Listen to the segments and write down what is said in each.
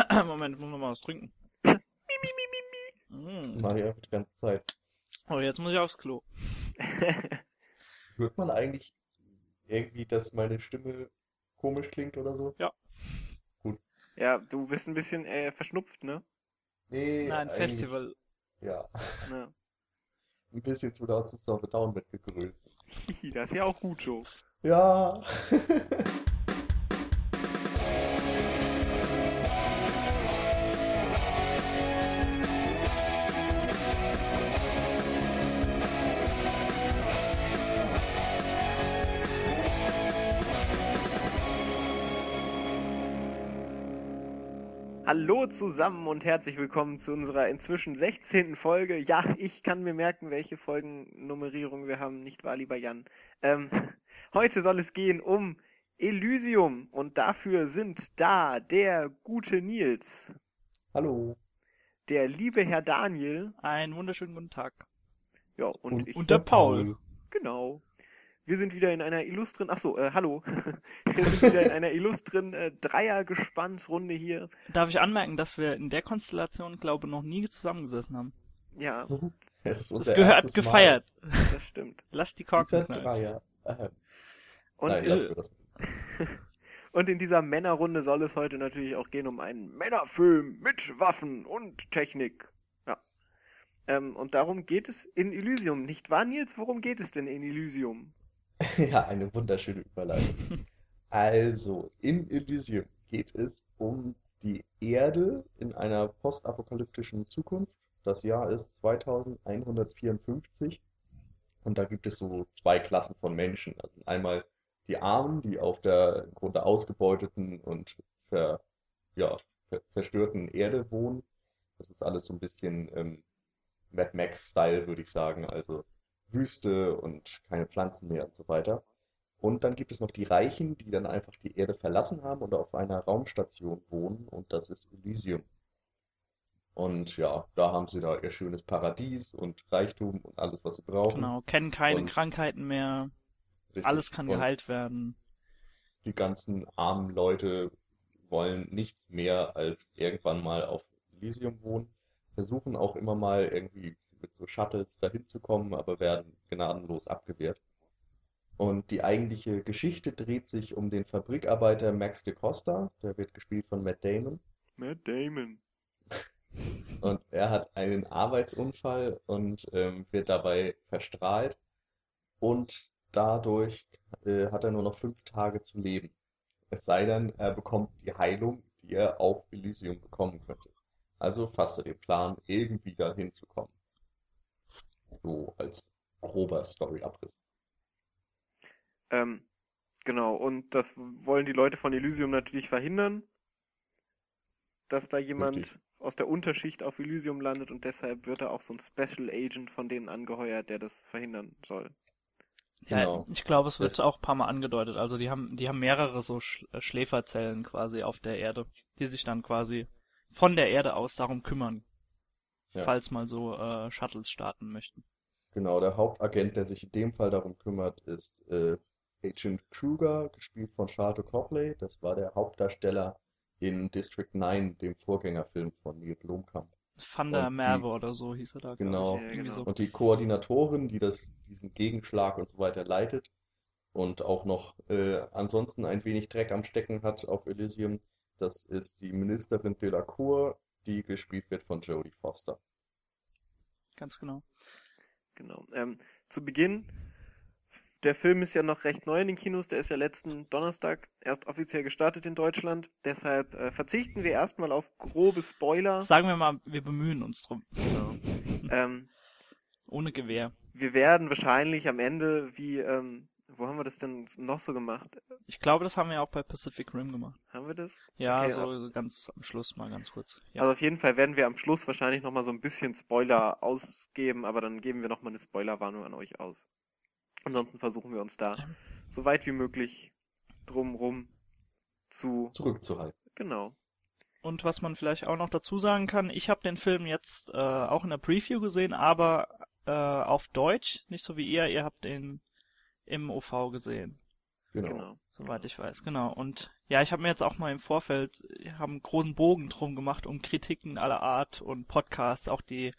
Moment, ich muss noch mal was trinken. Mm. Mach ich einfach die ganze Zeit. Oh, jetzt muss ich aufs Klo. Hört man eigentlich irgendwie, dass meine Stimme komisch klingt oder so? ja, du bist ein bisschen äh, verschnupft, ne? Nee, Nein, Festival. Ja, Ja. ein bisschen zu laut ist auf Down mitgegrölt. das ist ja auch gut so. Ja. Hallo zusammen und herzlich willkommen zu unserer inzwischen 16. Folge. Ja, ich kann mir merken, welche Folgennummerierung wir haben, nicht wahr, lieber Jan? Ähm, heute soll es gehen um Elysium und dafür sind da der gute Nils, Hallo. der liebe Herr Daniel, Einen wunderschönen guten Tag. ja, und, ich. und der Paul. Genau. Wir sind wieder in einer illustren, ach so, äh, hallo. Wir sind wieder in einer illustren äh, Dreiergespannsrunde hier. Darf ich anmerken, dass wir in der Konstellation, glaube ich, noch nie zusammengesessen haben? Ja, Das unser gehört erstes Mal. gefeiert. das stimmt. Lass die Korken. Dreier. Äh, Und Nein, das. Und in dieser Männerrunde soll es heute natürlich auch gehen um einen Männerfilm mit Waffen und Technik. Ja. Ähm, und darum geht es in Elysium, nicht wahr, Nils? Worum geht es denn in Elysium? Ja, eine wunderschöne Überleitung. Also, in Elysium geht es um die Erde in einer postapokalyptischen Zukunft. Das Jahr ist 2154 und da gibt es so zwei Klassen von Menschen. Also einmal die Armen, die auf der im Grunde ausgebeuteten und ver, ja, zerstörten Erde wohnen. Das ist alles so ein bisschen ähm, Mad Max-Style, würde ich sagen. Also Wüste und keine Pflanzen mehr und so weiter. Und dann gibt es noch die Reichen, die dann einfach die Erde verlassen haben und auf einer Raumstation wohnen und das ist Elysium. Und ja, da haben sie da ihr schönes Paradies und Reichtum und alles, was sie brauchen. Genau, kennen keine Und- Krankheiten mehr. Richtig. Alles kann geheilt werden. die ganzen armen Leute wollen nichts mehr als irgendwann mal auf Elysium wohnen, versuchen auch immer mal irgendwie mit so Shuttles dahin zu kommen, aber werden gnadenlos abgewehrt. Und die eigentliche Geschichte dreht sich um den Fabrikarbeiter Max de Costa, der wird gespielt von Matt Damon. Matt Damon. Und er hat einen Arbeitsunfall und ähm, wird dabei verstrahlt. Und dadurch äh, hat er nur noch fünf Tage zu leben. Es sei denn, er bekommt die Heilung, die er auf Elysium bekommen könnte. Also fasst er den Plan, irgendwie dahin zu kommen. So als grober Storyabriss. Ähm, genau, und das wollen die Leute von Elysium natürlich verhindern, dass da jemand Richtig. aus der Unterschicht auf Elysium landet und deshalb wird er auch so ein Special Agent von denen angeheuert, der das verhindern soll. Ja, Genau. ich glaube, es wird Das- auch ein paar Mal angedeutet. Also die haben, die haben mehrere so äh, Schläferzellen quasi auf der Erde, die sich dann quasi von der Erde aus darum kümmern, Ja. falls mal so äh, Shuttles starten möchten. Genau, der Hauptagent, der sich in dem Fall darum kümmert, ist äh, Agent Kruger, gespielt von Charlotte Copley. Das war der Hauptdarsteller in District 9, dem Vorgängerfilm von Neil Blomkamp. Van der Und die- Merwe oder so hieß er da. Genau. Ja, genau. so. Und die Koordinatorin, die das, diesen Gegenschlag und so weiter leitet und auch noch äh, ansonsten ein wenig Dreck am Stecken hat auf Elysium, das ist die Ministerin Delacour, die gespielt wird von Jodie Foster. Ganz genau. Genau. Ähm, zu Beginn, der Film ist ja noch recht neu in den Kinos, der ist ja letzten Donnerstag erst offiziell gestartet in Deutschland. Deshalb äh, verzichten wir erstmal auf grobe Spoiler. Sagen wir mal, wir bemühen uns drum. Genau. Ähm, Ohne Gewehr. wir werden wahrscheinlich am Ende, wie, ähm, wo haben wir das denn noch so gemacht? Ich glaube, das haben wir auch bei Pacific Rim gemacht. Haben wir das? Ja, Okay, so ganz am Schluss mal ganz kurz. Ja. Also auf jeden Fall werden wir am Schluss wahrscheinlich nochmal so ein bisschen Spoiler ausgeben, aber dann geben wir nochmal eine Spoilerwarnung an euch aus. Ansonsten versuchen wir uns da so weit wie möglich drumrum zu. Zurückzuhalten. Genau. Und was man vielleicht auch noch dazu sagen kann, ich habe den Film jetzt äh, auch in der Preview gesehen, aber äh, auf Deutsch, nicht so wie ihr, ihr habt den im OV gesehen. Genau. Genau. Soweit ich weiß, genau. Und ja, ich habe mir jetzt auch mal im Vorfeld, wir haben einen großen Bogen drum gemacht um Kritiken aller Art und Podcasts, auch die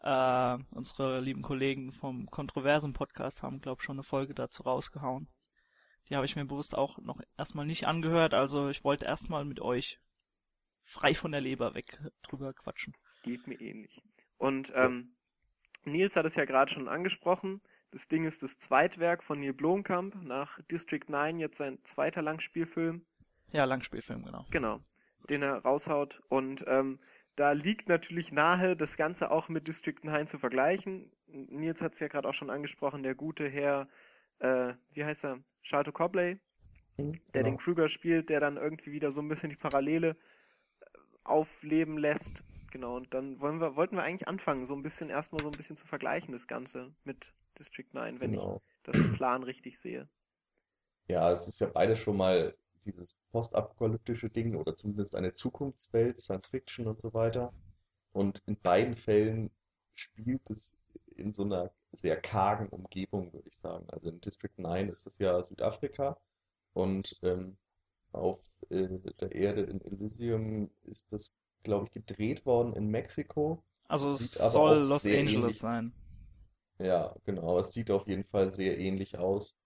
äh, unsere lieben Kollegen vom Kontroversen Podcast haben, glaube ich, schon eine Folge dazu rausgehauen. Die habe ich mir bewusst auch noch erstmal nicht angehört, also ich wollte erstmal mit euch frei von der Leber weg drüber quatschen. Geht mir ähnlich. Und ähm, Nils hat es ja gerade schon angesprochen. Das Ding ist das Zweitwerk von Neil Blomkamp nach District 9, jetzt sein zweiter Langspielfilm. Ja, Langspielfilm, genau. Genau, den er raushaut. Und ähm, da liegt natürlich nahe, das Ganze auch mit District 9 zu vergleichen. Nils hat es ja gerade auch schon angesprochen, der gute Herr, äh, wie heißt er? Charlton Copley, der genau. den Krüger spielt, der dann irgendwie wieder so ein bisschen die Parallele äh, aufleben lässt. Genau, und dann wollen wir, wollten wir eigentlich anfangen, so ein bisschen erstmal so ein bisschen zu vergleichen, das Ganze mit District 9, wenn Genau. ich das im Plan richtig sehe. Ja, es ist ja beides schon mal dieses postapokalyptische Ding oder zumindest eine Zukunftswelt, Science Fiction und so weiter. Und in beiden Fällen spielt es in so einer sehr kargen Umgebung, würde ich sagen. Also in District 9 ist es ja Südafrika und ähm, auf äh, der Erde in Elysium ist das, glaube ich, gedreht worden in Mexiko. Also es soll Los Angeles ähnlich- sein. Ja, genau. Es sieht auf jeden Fall sehr ähnlich aus,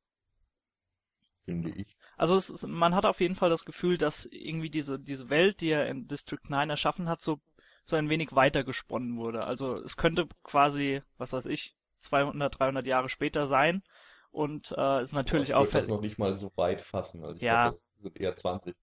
finde ich. Also es ist, man hat auf jeden Fall das Gefühl, dass irgendwie diese, diese Welt, die er in District 9 erschaffen hat, so, so ein wenig weitergesponnen wurde. Also es könnte quasi, was weiß ich, 200, 300 Jahre später sein und äh, ist natürlich ich würde das auffällig. noch nicht mal so weit fassen. Also ich Ja. glaube, das sind eher 20.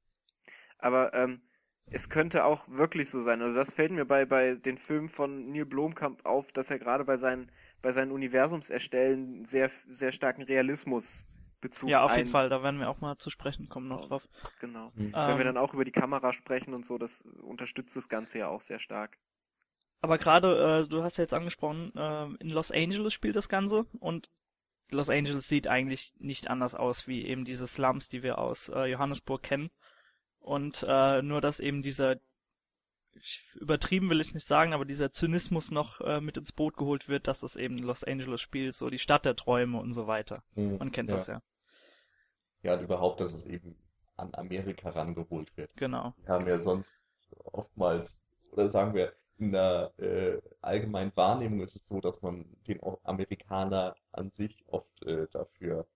Aber ähm, es könnte auch wirklich so sein. Also das fällt mir bei, bei den Filmen von Neil Blomkamp auf, dass er gerade bei seinen, bei seinen Universumserstellen sehr, sehr starken Realismusbezug Ja, auf ein, jeden Fall, da werden wir auch mal zu sprechen kommen noch drauf. Genau. Hm. Wenn wir Ähm, dann auch über die Kamera sprechen und so, das unterstützt das Ganze ja auch sehr stark. Aber gerade, äh, du hast ja jetzt angesprochen, äh, in Los Angeles spielt das Ganze und Los Angeles sieht eigentlich nicht anders aus wie eben diese Slums, die wir aus äh, Johannesburg kennen. Und äh, nur, dass eben dieser, übertrieben will ich nicht sagen, aber dieser Zynismus noch äh, mit ins Boot geholt wird, dass es eben Los Angeles spielt, so die Stadt der Träume und so weiter. Hm, Man kennt ja. das ja. Ja, und überhaupt, dass es eben an Amerika rangeholt wird. Genau. Wir haben ja sonst oftmals, oder sagen wir, in der äh, allgemeinen Wahrnehmung ist es so, dass man den Amerikaner an sich oft äh, dafür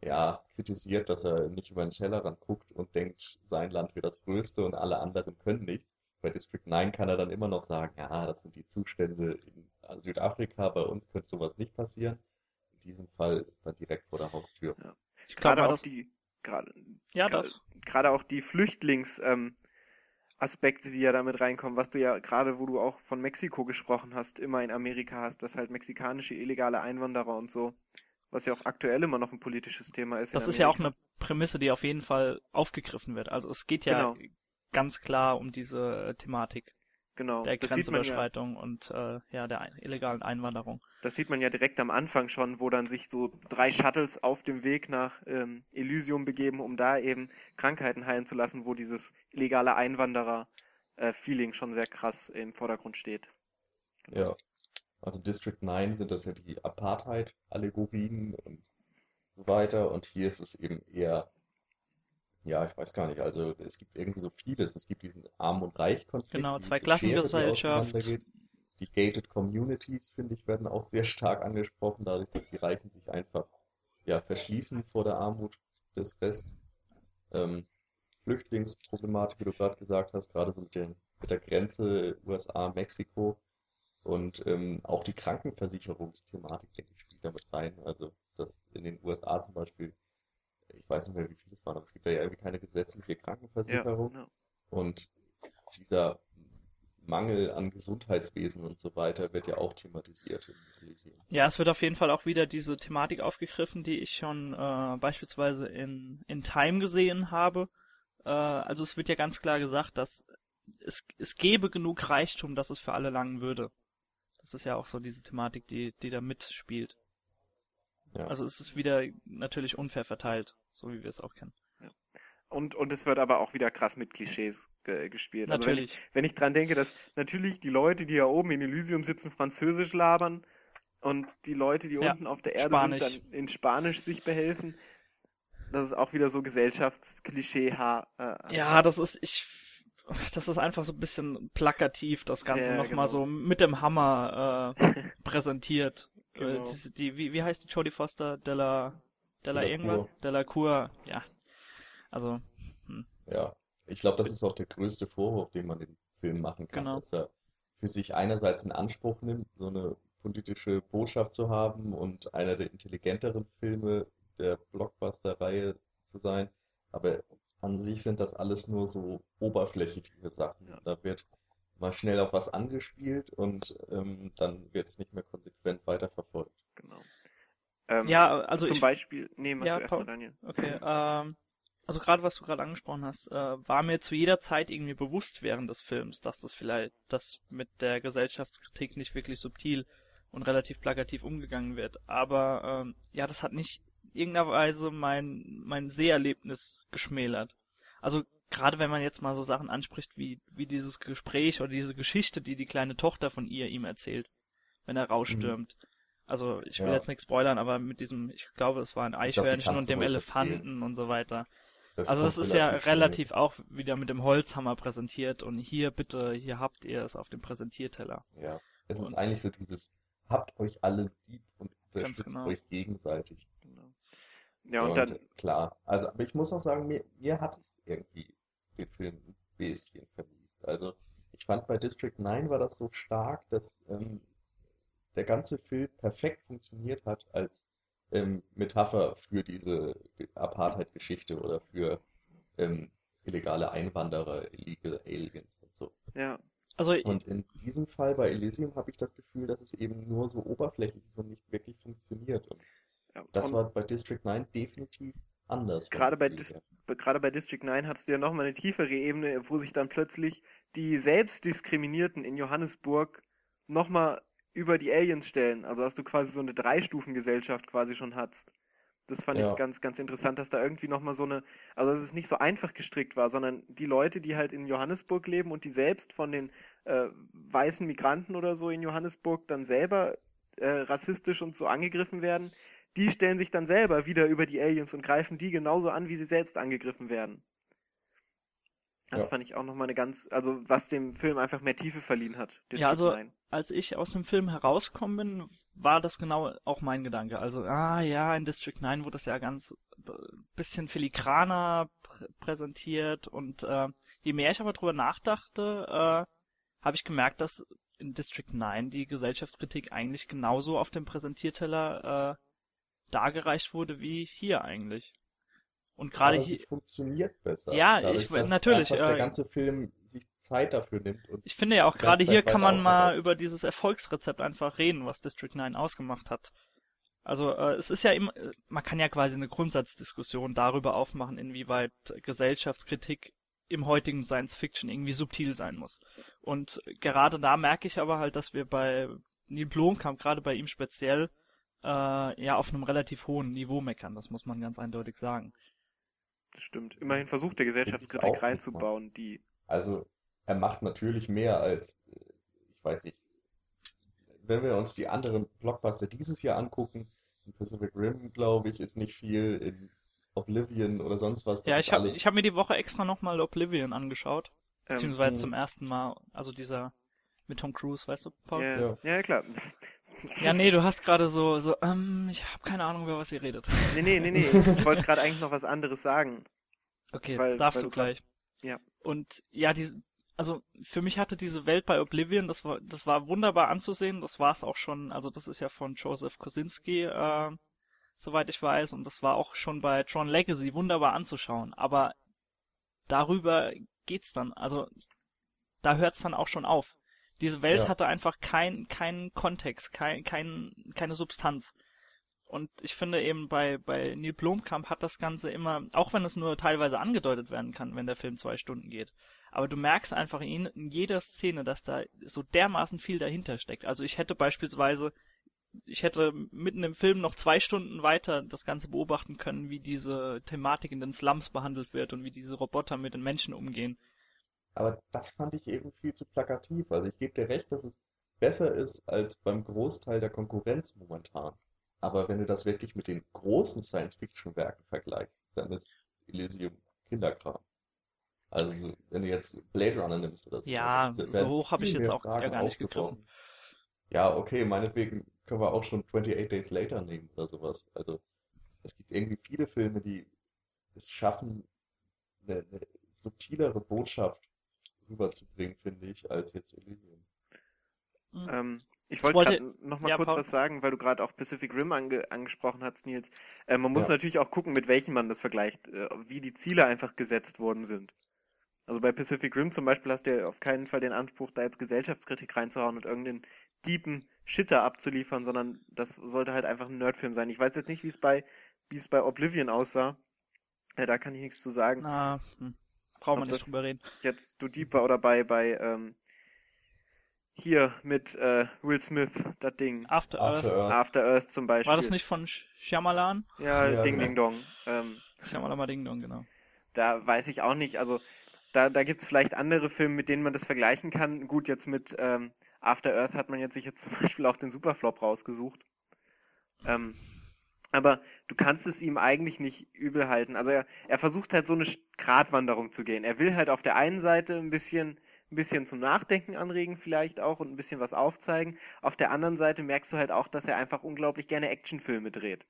ja, kritisiert, dass er nicht über den Tellerrand guckt und denkt, sein Land wäre das Größte und alle anderen können nichts. Bei District 9 kann er dann immer noch sagen, ja, das sind die Zustände in Südafrika, bei uns könnte sowas nicht passieren. In diesem Fall ist es dann direkt vor der Haustür. Ich glaube Gerade auch die, gerade, ja, gerade- das. gerade auch die Flüchtlings, ähm, Aspekte, die ja damit reinkommen, was du ja gerade, wo du auch von Mexiko gesprochen hast, immer in Amerika hast, dass halt mexikanische illegale Einwanderer und so, was ja auch aktuell immer noch ein politisches Thema ist. in Das ist ja auch eine Prämisse, die auf jeden Fall aufgegriffen wird. Also es geht ja Genau. Ganz klar um diese äh, Thematik genau. der man ja, Grenzüberschreitung und äh, ja der illegalen Einwanderung. das sieht man ja direkt am Anfang schon, wo dann sich so drei Shuttles auf dem Weg nach ähm, Elysium begeben, um da eben Krankheiten heilen zu lassen, wo dieses illegale Einwanderer-Feeling schon sehr krass im Vordergrund steht. Ja. Also District 9 sind das ja die Apartheid-Allegorien und so weiter. Und hier ist es eben eher, ja, ich weiß gar nicht, also es gibt irgendwie so vieles. Es gibt diesen Arm- und Reich-Konflikt, Genau, die Schere, die Gated Communities, finde ich, werden auch sehr stark angesprochen, dadurch, dass die Reichen sich einfach ja, verschließen vor der Armut des Rest. Ähm, Flüchtlingsproblematik, wie du gerade gesagt hast, gerade so mit den, mit der Grenze USA, Mexiko. Und ähm, auch die Krankenversicherungsthematik, denke ich, spielt damit rein. Also, dass in den USA zum Beispiel, ich weiß nicht mehr, wie viele es waren, aber es gibt da ja irgendwie keine gesetzliche Ja, Krankenversicherung. ja. Und dieser Mangel an Gesundheitswesen und so weiter wird ja auch thematisiert in Elysium. Ja, es wird auf jeden Fall auch wieder diese Thematik aufgegriffen, die ich schon äh, beispielsweise in, in Time gesehen habe. Äh, also es wird ja ganz klar gesagt, dass es, es gäbe genug Reichtum, dass es für alle langen würde. Das ist ja auch so diese Thematik, die, die da mitspielt. Ja. Also es ist wieder natürlich unfair verteilt, so wie wir es auch kennen. Und, und es wird aber auch wieder krass mit Klischees ge gespielt. Also wenn ich, Natürlich. wenn ich dran denke, dass natürlich die Leute, die hier oben in Elysium sitzen, Französisch labern und die Leute, die Ja, unten auf der Erde Spanisch. sind, dann in Spanisch sich behelfen. das ist auch wieder so Gesellschaftsklischee. Äh, ja, das ist, ich, das ist einfach so ein bisschen plakativ, das Ganze Ja, nochmal genau. so mit dem Hammer äh, präsentiert. Genau. Äh, die, die, wie, wie heißt die Jodie Foster? Della, Della irgendwas? Delacour, ja. Also, Ja, ich glaube, das ist auch der größte Vorwurf, den man dem Film machen kann, Genau. dass er für sich einerseits in Anspruch nimmt, so eine politische Botschaft zu haben und einer der intelligenteren Filme der Blockbuster-Reihe zu sein, aber an sich sind das alles nur so oberflächliche Sachen. Ja. Da wird mal schnell auf was angespielt und ähm, dann wird es nicht mehr konsequent weiterverfolgt. Genau. Ähm, ja, also zum ich, Beispiel, nee, mach Ja, du erst mal, Paul. Daniel. Okay, ähm, also gerade was du gerade angesprochen hast, äh, war mir zu jeder Zeit irgendwie bewusst während des Films, dass das vielleicht, dass mit der Gesellschaftskritik nicht wirklich subtil und relativ plakativ umgegangen wird. Aber ähm, ja, das hat nicht in irgendeiner Weise mein mein Seherlebnis geschmälert. Also gerade wenn man jetzt mal so Sachen anspricht wie wie dieses Gespräch oder diese Geschichte, die die kleine Tochter von ihr ihm erzählt, wenn er rausstürmt. Also ich will Ja. jetzt nichts spoilern, aber mit diesem, ich glaube, es war ein Eichhörnchen und dem Elefanten erzählen. und so weiter. Das Also das ist ja schnell. relativ auch wieder mit dem Holzhammer präsentiert und hier bitte, hier habt ihr es auf dem Präsentierteller. Ja, es ist Und- eigentlich so dieses, habt euch alle lieb und unterstützt genau. euch gegenseitig. Genau. Ja, und dann, klar, also, aber ich muss auch sagen, mir, mir hat es irgendwie den Film ein bisschen vermiest. Also, ich fand bei District 9 war das so stark, dass ähm, der ganze Film perfekt funktioniert hat als ähm, Metapher für diese Apartheid-Geschichte oder für ähm, illegale Einwanderer, illegal Aliens und so. ja, Also Und in diesem Fall bei Elysium habe ich das Gefühl, dass es eben nur so oberflächlich ist und nicht wirklich funktioniert. Und ja. das war bei District 9 definitiv anders. Gerade bei Dis- gerade bei District 9 hattest du ja nochmal eine tiefere Ebene, wo sich dann plötzlich die Selbstdiskriminierten in Johannesburg nochmal über die Aliens stellen. Also dass du quasi so eine Dreistufengesellschaft quasi schon hattest. Das fand Ja. ich ganz, ganz interessant, dass da irgendwie nochmal so eine, also dass es nicht so einfach gestrickt war, sondern die Leute, die halt in Johannesburg leben und die selbst von den äh, weißen Migranten oder so in Johannesburg dann selber äh, rassistisch und so angegriffen werden, die stellen sich dann selber wieder über die Aliens und greifen die genauso an, wie sie selbst angegriffen werden. Das Ja. fand ich auch nochmal eine ganz, also was dem Film einfach mehr Tiefe verliehen hat. Ja, also- 9. als ich aus dem Film herausgekommen bin, war das genau auch mein Gedanke. Also, ah ja, in District 9 wurde das ja ganz äh, bisschen filigraner prä präsentiert und äh, je mehr ich aber drüber nachdachte, äh, habe ich gemerkt, dass in District 9 die Gesellschaftskritik eigentlich genauso auf dem Präsentierteller äh, dargereicht wurde wie hier eigentlich. Und gerade hier, funktioniert besser. Ja, Dadurch, ich- natürlich, der äh, ganze Film sich Zeit dafür nimmt. Ich finde ja auch gerade hier kann man mal über dieses Erfolgsrezept einfach reden, was District 9 ausgemacht hat. Also äh, es ist ja immer, äh, man kann ja quasi eine Grundsatzdiskussion darüber aufmachen, inwieweit Gesellschaftskritik im heutigen Science Fiction irgendwie subtil sein muss. Und gerade da merke ich aber halt, dass wir bei Neil Blomkamp, gerade bei ihm speziell, äh, ja auf einem relativ hohen Niveau meckern. Das muss man ganz eindeutig sagen. Das stimmt. Immerhin versucht der auch Gesellschaftskritik nicht reinzubauen, die Also, er macht natürlich mehr als, äh, ich weiß nicht, wenn wir uns die anderen Blockbuster dieses Jahr angucken, in Pacific Rim, glaube ich, ist nicht viel, in Oblivion oder sonst was, ja, ich habe alles, ich hab mir die Woche extra nochmal Oblivion angeschaut. ähm, Beziehungsweise Mhm. zum ersten Mal, also dieser mit Tom Cruise, weißt du, Paul? ja, Ja. ja, klar. Ja, nee, du hast gerade so, so, ähm, ich habe keine Ahnung, über was ihr redet. Nee, nee, nee, nee. Ich wollte gerade eigentlich noch was anderes sagen. Okay, Weil- darfst weil du gleich. Ja. Und ja, die, also für mich hatte diese Welt bei Oblivion, das war, das war wunderbar anzusehen. Das war es auch schon. Also das ist ja von Joseph Kosinski, äh, soweit ich weiß, und das war auch schon bei Tron Legacy wunderbar anzuschauen. Aber darüber geht's dann. Also da hört's dann auch schon auf. Diese Welt Ja. hatte einfach keinen keinen Kontext, kein, kein, keine Substanz. Und ich finde eben bei, bei Neil Blomkamp hat das Ganze immer, auch wenn es nur teilweise angedeutet werden kann, wenn der Film zwei Stunden geht, aber du merkst einfach in, in jeder Szene, dass da so dermaßen viel dahinter steckt. Also ich hätte beispielsweise, ich hätte mitten im Film noch zwei Stunden weiter das Ganze beobachten können, wie diese Thematik in den Slums behandelt wird und wie diese Roboter mit den Menschen umgehen. Aber das fand ich eben viel zu plakativ. Also ich gebe dir recht, dass es besser ist als beim Großteil der Konkurrenz momentan. Aber wenn du das wirklich mit den großen Science-Fiction-Werken vergleichst, dann ist Elysium Kinderkram. Also so, wenn du jetzt Blade Runner nimmst oder so. Ja, so hoch habe ich jetzt auch Fragen gar nicht gegriffen. Ja, okay, meinetwegen können wir auch schon 28 Days Later nehmen oder sowas. Also es gibt irgendwie viele Filme, die es schaffen, eine, eine subtilere Botschaft rüberzubringen, finde ich, als jetzt Elysium. Mhm. Ähm, ich wollte wollte- gerade noch mal ja, kurz Paul. was sagen, weil du gerade auch Pacific Rim ange angesprochen hast, Nils. Äh, man muss Ja. natürlich auch gucken, mit welchem man das vergleicht, äh, wie die Ziele einfach gesetzt worden sind. Also bei Pacific Rim zum Beispiel hast du ja auf keinen Fall den Anspruch, da jetzt Gesellschaftskritik reinzuhauen und irgendeinen deepen Shitter abzuliefern, sondern das sollte halt einfach ein Nerdfilm sein. Ich weiß jetzt nicht, wie es bei, wie es bei Oblivion aussah. Äh, da kann ich nichts zu sagen. Na, hm. Brauchen wir nicht das- drüber reden. jetzt du deep war oder bei, bei ähm, hier mit äh, Will Smith, das Ding. After Earth. After Earth. After Earth zum Beispiel. War das nicht von Sh- Shyamalan? Ja, Ja, Ding genau. Ding Dong. Ähm, Shyamalan mal Ding Dong, genau. da weiß ich auch nicht. Also da, da gibt es vielleicht andere Filme, mit denen man das vergleichen kann. Gut, jetzt mit ähm, After Earth hat man jetzt sich jetzt zum Beispiel auch den Superflop rausgesucht. Ähm, aber du kannst es ihm eigentlich nicht übel halten. Also er, er versucht halt so eine Gratwanderung zu gehen. Er will halt auf der einen Seite ein bisschen, ein bisschen zum Nachdenken anregen vielleicht auch und ein bisschen was aufzeigen. Auf der anderen Seite merkst du halt auch, dass er einfach unglaublich gerne Actionfilme dreht.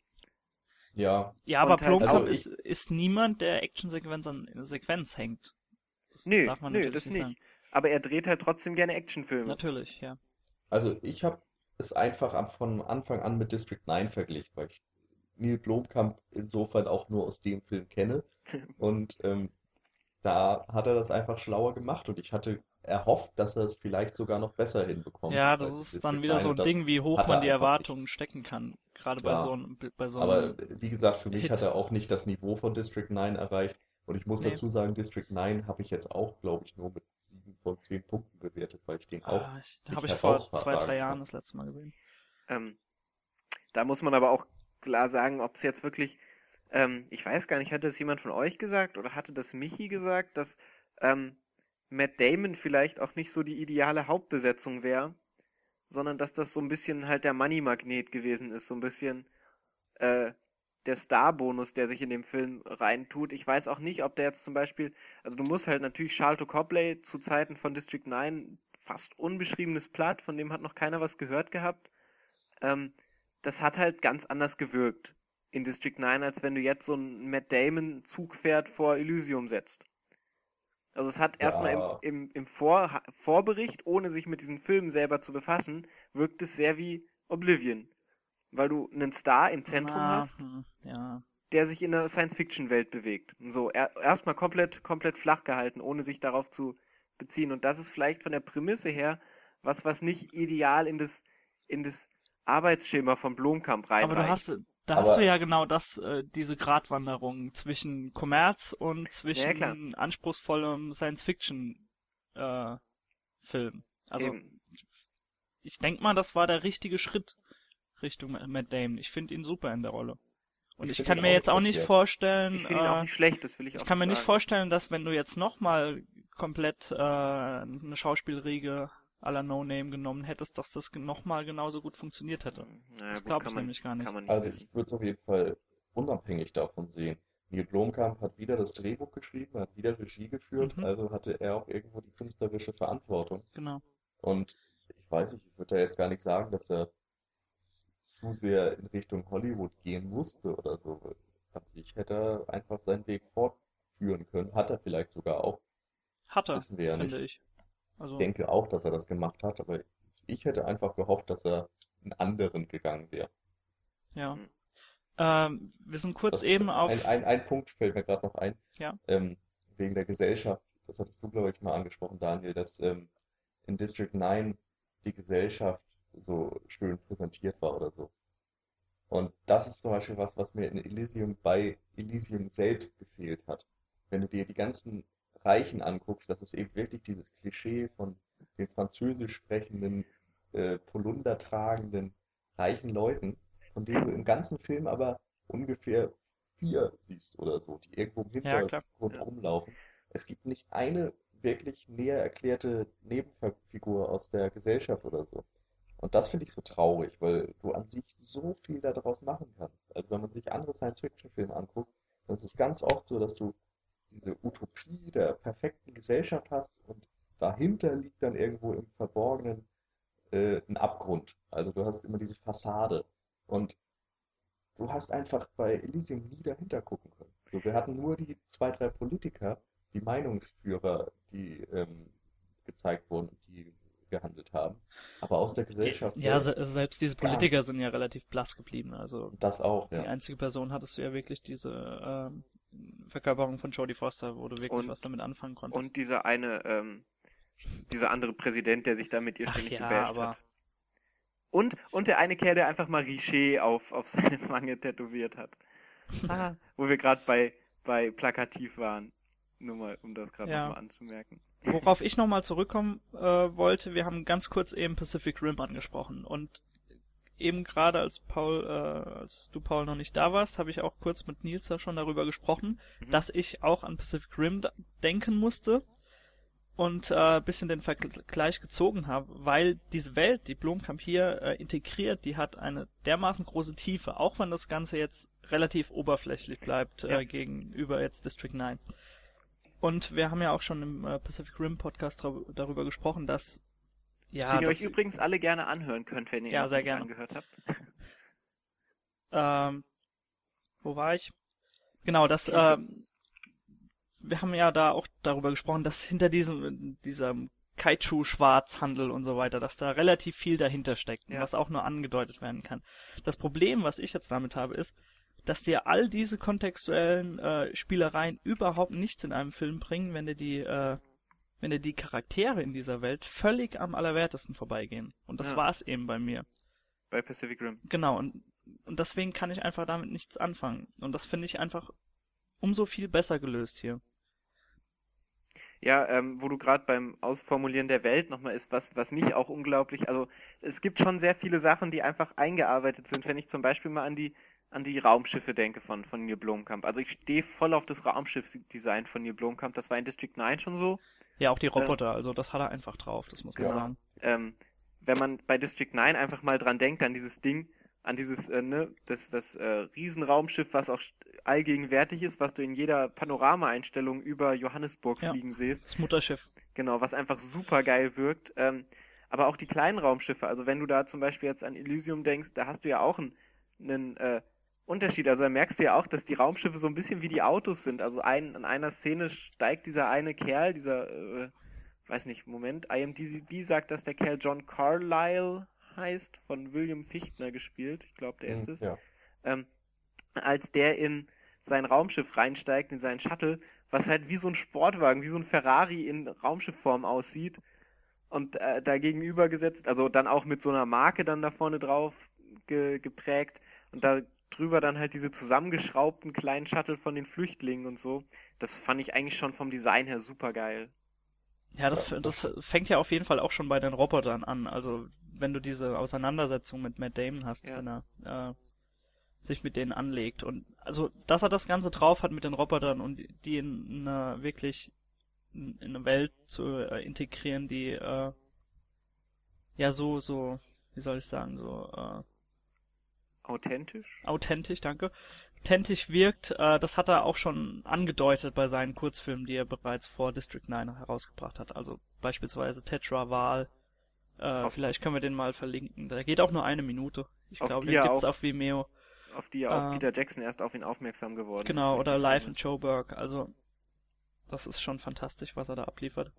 Ja, Ja, aber halt- Also ist, ist niemand, der Actionsequenz an eine Sequenz hängt. Das Nö, darf man nö, das nicht. sagen. Aber er dreht halt trotzdem gerne Actionfilme. Natürlich, ja. also ich habe es einfach von Anfang an mit District 9 verglichen, weil ich Neil Blomkamp insofern auch nur aus dem Film kenne. Und ähm, da hat er das einfach schlauer gemacht und ich hatte erhofft, dass er es vielleicht sogar noch besser hinbekommt. Ja, das ist dann wieder 9 so ein Ding, wie hoch man die Erwartungen stecken kann. Gerade bei Klar. so einem, bei so Aber einem, wie gesagt, für mich Hit. hat er auch nicht das Niveau von District 9 erreicht. Und ich muss Nee. dazu sagen, District 9 habe ich jetzt auch, glaube ich, nur mit 7 von 10 Punkten bewertet, weil ich den auch ah, ich, nicht habe ich vor zwei, drei Jahren das letzte Mal gesehen. Ähm, da muss man aber auch klar sagen, ob es jetzt wirklich, ähm, ich weiß gar nicht, hatte das jemand von euch gesagt oder hatte das Michi gesagt, dass ähm, Matt Damon vielleicht auch nicht so die ideale Hauptbesetzung wäre, sondern dass das so ein bisschen halt der Money-Magnet gewesen ist, so ein bisschen äh, der Star-Bonus, der sich in dem Film reintut. Ich weiß auch nicht, ob der jetzt zum Beispiel, also du musst halt natürlich Charlton Copley zu Zeiten von District 9 fast unbeschriebenes Blatt, von dem hat noch keiner was gehört gehabt. Ähm, das hat halt ganz anders gewirkt in District 9, als wenn du jetzt so ein Matt Damon Zugpferd vor Elysium setzt. Also es hat erstmal Ja. im, im, im Vor Vorbericht, ohne sich mit diesen Filmen selber zu befassen, wirkt es sehr wie Oblivion. Weil du einen Star im Zentrum Ah, hast, hm, ja. der sich in der Science-Fiction-Welt bewegt. So, er, erstmal komplett, komplett flach gehalten, ohne sich darauf zu beziehen. Und das ist vielleicht von der Prämisse her was, was nicht ideal in das, in das Arbeitsschema von Blomkamp Aber du hast, da Aber- hast du ja genau das, äh, diese Gratwanderung zwischen Kommerz und zwischen klar. anspruchsvollem Science-Fiction äh, Film. Also Eben. ich denke mal, das war der richtige Schritt Richtung Matt Damon. Ich finde ihn super in der Rolle. Und Ich ich, kann mir auch jetzt auch nicht vorstellen, Ich finde ihn auch äh, nicht schlecht, das will ich auch ich kann mir nicht sagen. vorstellen, dass wenn du jetzt nochmal komplett äh, eine Schauspielriege la No Name genommen hättest, dass das nochmal genauso gut funktioniert hätte. Naja, das glaube ich man, nämlich gar nicht. Nicht Also wissen. ich würde es auf jeden Fall unabhängig davon sehen. Neil Blomkamp hat wieder das Drehbuch geschrieben, hat wieder Regie geführt, Mhm. also hatte er auch irgendwo die künstlerische Verantwortung. Genau. Und ich weiß nicht, ich würde da jetzt gar nicht sagen, dass er zu sehr in Richtung Hollywood gehen musste oder so. An sich hätte er einfach seinen Weg fortführen können. Hat er vielleicht sogar auch. Hat er, Wissen wir ja finde nicht. ich. Also Ich denke auch, dass er das gemacht hat, aber ich hätte einfach gehofft, dass er einen anderen gegangen wäre. Ja. Ähm, wir sind kurz Das- eben auf. Ein, ein, ein Punkt fällt mir gerade noch ein. Ja. Ähm, wegen der Gesellschaft. Das hattest du, glaube ich, mal angesprochen, Daniel, dass ähm, in District 9 die Gesellschaft so schön präsentiert war oder so. Und das ist zum Beispiel was, was mir in Elysium bei Elysium selbst gefehlt hat. Wenn du dir die ganzen Reichen anguckst, das ist eben wirklich dieses Klischee von den französisch sprechenden, äh, Polunder tragenden, reichen Leuten, von denen du im ganzen Film aber ungefähr vier siehst oder so, die irgendwo im Ja. Hintergrund Ja. rumlaufen. Es gibt nicht eine wirklich näher erklärte Nebenfigur aus der Gesellschaft oder so. Und das finde ich so traurig, weil du an sich so viel daraus machen kannst. Also wenn man sich andere Science-Fiction-Filme anguckt, Das ist ganz oft so, dass du diese Utopie der perfekten Gesellschaft hast und dahinter liegt dann irgendwo im Verborgenen äh, ein Abgrund. Also du hast immer diese Fassade und du hast einfach bei Elysium nie dahinter gucken können. So, wir hatten nur die zwei, drei Politiker, die Meinungsführer, die ähm, gezeigt wurden, die gehandelt haben. Aber aus der Gesellschaft Ja, selbst se selbst diese Politiker sind ja relativ blass geblieben. Also das auch, die ja. einzige Person hattest du ja wirklich diese ähm, Verkörperung von Jodie Foster, wo du wirklich Und- was damit anfangen konntest. Und dieser eine, ähm, dieser andere Präsident, der sich da mit ihr Ach ständig ja, gebasht aber- hat. Und, und der eine Kerl, der einfach mal Richer auf, auf seine Wange tätowiert hat. Ah, wo wir gerade bei, bei Plakativ waren. Nur mal, um das gerade Ja. nochmal anzumerken. Worauf ich nochmal zurückkommen äh, wollte, wir haben ganz kurz eben Pacific Rim angesprochen und eben gerade als Paul, äh, als du Paul noch nicht da warst, habe ich auch kurz mit Nils da schon darüber gesprochen, Mhm. dass ich auch an Pacific Rim denken musste und äh, bisschen den Vergleich gezogen habe, weil diese Welt, die Blomkamp hier äh, integriert, die hat eine dermaßen große Tiefe, auch wenn das Ganze jetzt relativ oberflächlich bleibt Ja. äh, gegenüber jetzt District 9. Und wir haben ja auch schon im äh, Pacific Rim Podcast darüber gesprochen, dass ja, Den ihr euch übrigens alle gerne anhören könnt, wenn ihr Ja, ihn sehr gerne. angehört habt. ähm, wo war ich? Genau, das, ähm, wir haben ja da auch darüber gesprochen, dass hinter diesem, diesem Kaiju-Schwarzhandel und so weiter, dass da relativ viel dahinter steckt, Ja. was auch nur angedeutet werden kann. Das Problem, was ich jetzt damit habe, ist, dass dir all diese kontextuellen äh, Spielereien überhaupt nichts in einem Film bringen, wenn dir die, äh, wenn dir die Charaktere in dieser Welt völlig am allerwertesten vorbeigehen. Und das Ja. war's eben bei mir. Bei Pacific Rim. Genau, und, und deswegen kann ich einfach damit nichts anfangen. Und das finde ich einfach umso viel besser gelöst hier. Ja, ähm, wo du gerade beim Ausformulieren der Welt nochmal ist, was, was mich auch unglaublich, also es gibt schon sehr viele Sachen, die einfach eingearbeitet sind, wenn ich zum Beispiel mal an die, an die Raumschiffe denke von, von Neil Blomkamp. Also ich stehe voll auf das Raumschiffsdesign von Neil Blomkamp, das war in District 9 schon so. Ja, auch die Roboter, also das hat er einfach drauf, das muss man Genau. sagen. Ähm, wenn man bei District 9 einfach mal dran denkt, an dieses Ding, an dieses, äh, ne, das, das äh, Riesenraumschiff, was auch allgegenwärtig ist, was du in jeder Panoramaeinstellung über Johannesburg Ja. fliegen siehst. Das Mutterschiff. Genau, was einfach super geil wirkt. Ähm, aber auch die kleinen Raumschiffe, also wenn du da zum Beispiel jetzt an Elysium denkst, da hast du ja auch einen, einen äh, Unterschied. Also da merkst du ja auch, dass die Raumschiffe so ein bisschen wie die Autos sind. Also ein, in einer Szene steigt dieser eine Kerl, dieser, äh, weiß nicht, Moment, IMDb sagt, dass der Kerl John Carlyle heißt, von William Fichtner gespielt. Ich glaube, der ist Mhm, es Ja. ähm, als der in sein Raumschiff reinsteigt, in seinen Shuttle, was halt wie so ein Sportwagen, wie so ein Ferrari in Raumschiffform aussieht. Und äh, da gegenübergesetzt, also dann auch mit so einer Marke dann da vorne drauf ge geprägt und da drüber dann halt diese zusammengeschraubten kleinen Shuttle von den Flüchtlingen und so. Das fand ich eigentlich schon vom Design her super geil. Ja, das, das fängt ja auf jeden Fall auch schon bei den Robotern an. Also wenn du diese Auseinandersetzung mit Matt Damon hast, Ja. wenn er äh, sich mit denen anlegt. Und also, dass er das Ganze drauf hat mit den Robotern und die in eine wirklich in eine Welt zu äh, integrieren, die äh, ja so, so, wie soll ich sagen, so äh, Authentisch? authentisch, danke, authentisch wirkt, äh, das hat er auch schon angedeutet bei seinen Kurzfilmen, die er bereits vor District 9 herausgebracht hat. Also beispielsweise Tetra Wahl. Äh, vielleicht können wir den mal verlinken. Der geht auch nur eine Minute. Ich Auf glaube, die den gibt's auch- auf Vimeo. Auf die ja auch Äh, Peter Jackson erst auf ihn aufmerksam geworden ist. Genau, oder Live in Joburg. Also, das ist schon fantastisch, was er da abliefert.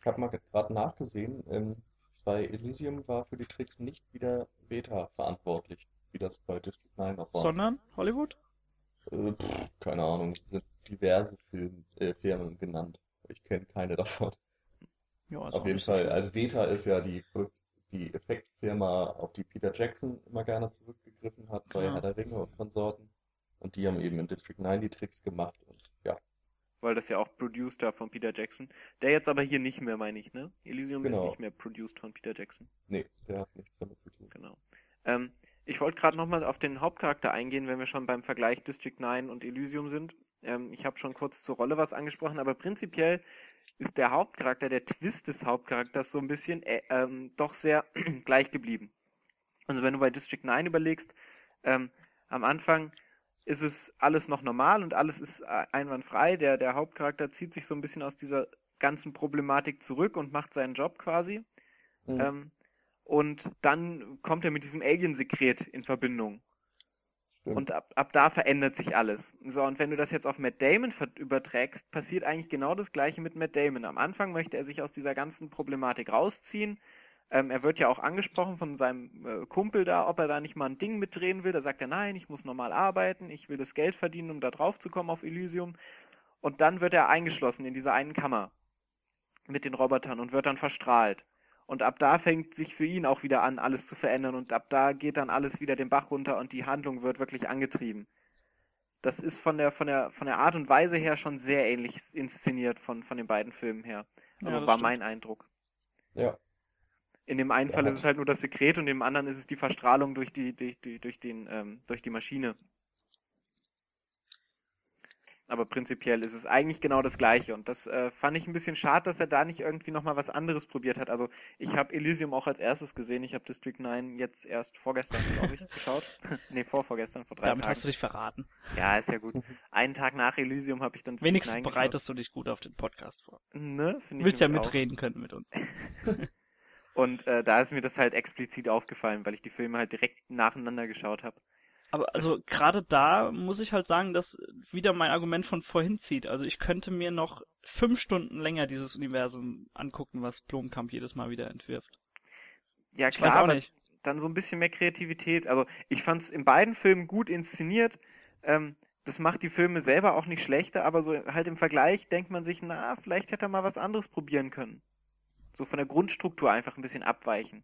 Ich habe mal gerade nachgesehen, ähm, bei Elysium war für die Tricks nicht wieder Beta verantwortlich, wie das bei District 9 noch war. Sondern Hollywood? Äh, pff, keine Ahnung, sind diverse Film, äh, Firmen genannt. Ich kenne keine davon. Ja, also Auf auch jeden Fall. Also Beta ist ja die, die Effektfirma, auf die Peter Jackson immer gerne zurückgegriffen hat bei Genau. Herr der Ringe und Konsorten. Und die haben eben in District 9 die Tricks gemacht. Und ja, Weil das ja auch produced war von Peter Jackson. Der jetzt aber hier nicht mehr, meine ich, ne? Elysium ist Genau. nicht mehr produced von Peter Jackson. nee, der hat nichts damit zu tun. Genau. Ähm, ich wollte gerade nochmal auf den Hauptcharakter eingehen, wenn wir schon beim Vergleich District 9 und Elysium sind. Ähm, ich habe schon kurz zur Rolle was angesprochen, aber prinzipiell ist der Hauptcharakter, der Twist des Hauptcharakters so ein bisschen äh, ähm, doch sehr gleich geblieben. Also wenn du bei District 9 überlegst, ähm, am Anfang ist es alles noch normal und alles ist äh, einwandfrei. Der, der Hauptcharakter zieht sich so ein bisschen aus dieser ganzen Problematik zurück und macht seinen Job quasi. Mhm. Ähm, und dann kommt er mit diesem Alien-Sekret in Verbindung. Stimmt. Und ab, ab da verändert sich alles. So, und wenn du das jetzt auf Matt Damon überträgst, passiert eigentlich genau das gleiche mit Matt Damon. Am Anfang möchte er sich aus dieser ganzen Problematik rausziehen. Ähm, er wird ja auch angesprochen von seinem äh, Kumpel da, ob er da nicht mal ein Ding mitdrehen will. Da sagt er, nein, ich muss normal arbeiten, ich will das Geld verdienen, um da drauf zu kommen auf Elysium. Und dann wird er eingeschlossen in dieser einen Kammer mit den Robotern und wird dann verstrahlt. Und ab da fängt sich für ihn auch wieder an, alles zu verändern. Und ab da geht dann alles wieder den Bach runter und die Handlung wird wirklich angetrieben. Das ist von der, von der, von der Art und Weise her schon sehr ähnlich inszeniert von, von den beiden Filmen her. Ja, Also das war stimmt. mein Eindruck. Ja, In dem einen Ja, Fall ist hat- es halt nur das Sekret und im anderen ist es die Verstrahlung durch die, durch die, durch den, ähm, durch die Maschine. Aber prinzipiell ist es eigentlich genau das Gleiche. Und das äh, fand ich ein bisschen schade, dass er da nicht irgendwie nochmal was anderes probiert hat. Also ich habe Elysium auch als erstes gesehen. Ich habe District 9 jetzt erst vorgestern, glaube ich, geschaut. nee, vorvorgestern, vor drei Damit Tagen. hast du dich verraten. Ja, ist ja gut. Einen Tag nach Elysium habe ich dann District Wenigstens 9 geschaut. bereitest du dich gut auf den Podcast vor. Ne, Du finde ich willst ja nämlich auch. mitreden können mit uns. Und äh, da ist mir das halt explizit aufgefallen, weil ich die Filme halt direkt nacheinander geschaut habe. Aber also gerade da muss ich halt sagen, dass wieder mein Argument von vorhin zieht. Also ich könnte mir noch fünf Stunden länger dieses Universum angucken, was Blomkamp jedes Mal wieder entwirft. Ja, Ich klar, weiß auch aber nicht. dann so ein bisschen mehr Kreativität. Also ich fand es in beiden Filmen gut inszeniert. Ähm, das macht die Filme selber auch nicht schlechter, aber so halt im Vergleich denkt man sich, na, vielleicht hätte er mal was anderes probieren können. So von der Grundstruktur einfach ein bisschen abweichen.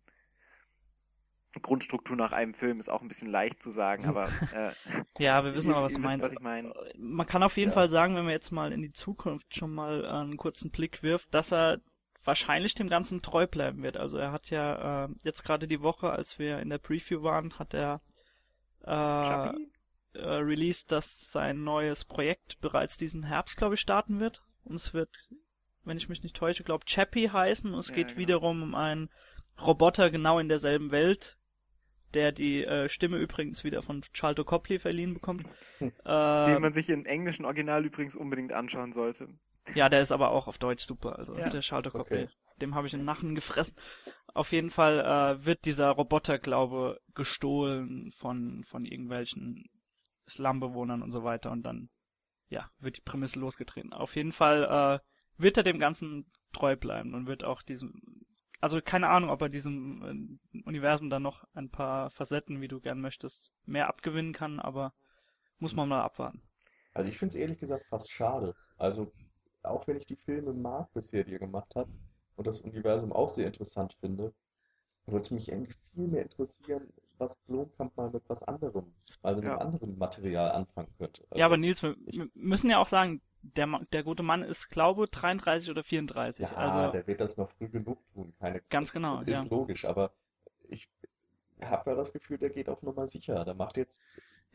Grundstruktur nach einem Film ist auch ein bisschen leicht zu sagen, aber äh, Ja, wir wissen aber, was du meinst. was ich meine. Man kann auf jeden Ja. Fall sagen, wenn man jetzt mal in die Zukunft schon mal einen kurzen Blick wirft, dass er wahrscheinlich dem Ganzen treu bleiben wird. Also er hat ja äh, jetzt gerade die Woche, als wir in der Preview waren, hat er äh, äh, released, dass sein neues Projekt bereits diesen Herbst, glaube ich, starten wird. Und es wird, wenn ich mich nicht täusche, glaube Chappie heißen. Und es Ja, geht genau. wiederum um einen Roboter genau in derselben Welt, der die äh, Stimme übrigens wieder von Charlton Copley verliehen bekommt. Den äh, man sich im englischen Original übrigens unbedingt anschauen sollte. ja, der ist aber auch auf Deutsch super. Also Ja. der Charlton Copley. Okay. Dem habe ich den Nachen gefressen. Auf jeden Fall äh, wird dieser Roboter, glaube gestohlen von von irgendwelchen Slumbewohnern und so weiter und dann ja wird die Prämisse losgetreten. Auf jeden Fall äh, wird er dem Ganzen treu bleiben und wird auch diesem also keine Ahnung, ob er diesem äh, Universum dann noch ein paar Facetten, wie du gern möchtest, mehr abgewinnen kann, aber muss man mal abwarten. Also ich finde es ehrlich gesagt fast schade. Also auch wenn ich die Filme mag bisher, die er gemacht hat und das Universum auch sehr interessant finde, würde es mich eigentlich viel mehr interessieren, was Blomkamp mal mit was anderem, also mit Ja. anderem Material anfangen könnte. Ja, aber Also, Nils, wir, ich- wir müssen ja auch sagen, der, der gute Mann ist, glaube 33 oder 34. ja, also der wird das noch früh genug tun, keine ganz genau, Ist ja. logisch, aber ich habe ja das Gefühl, der geht auf Nummer sicher. Der macht jetzt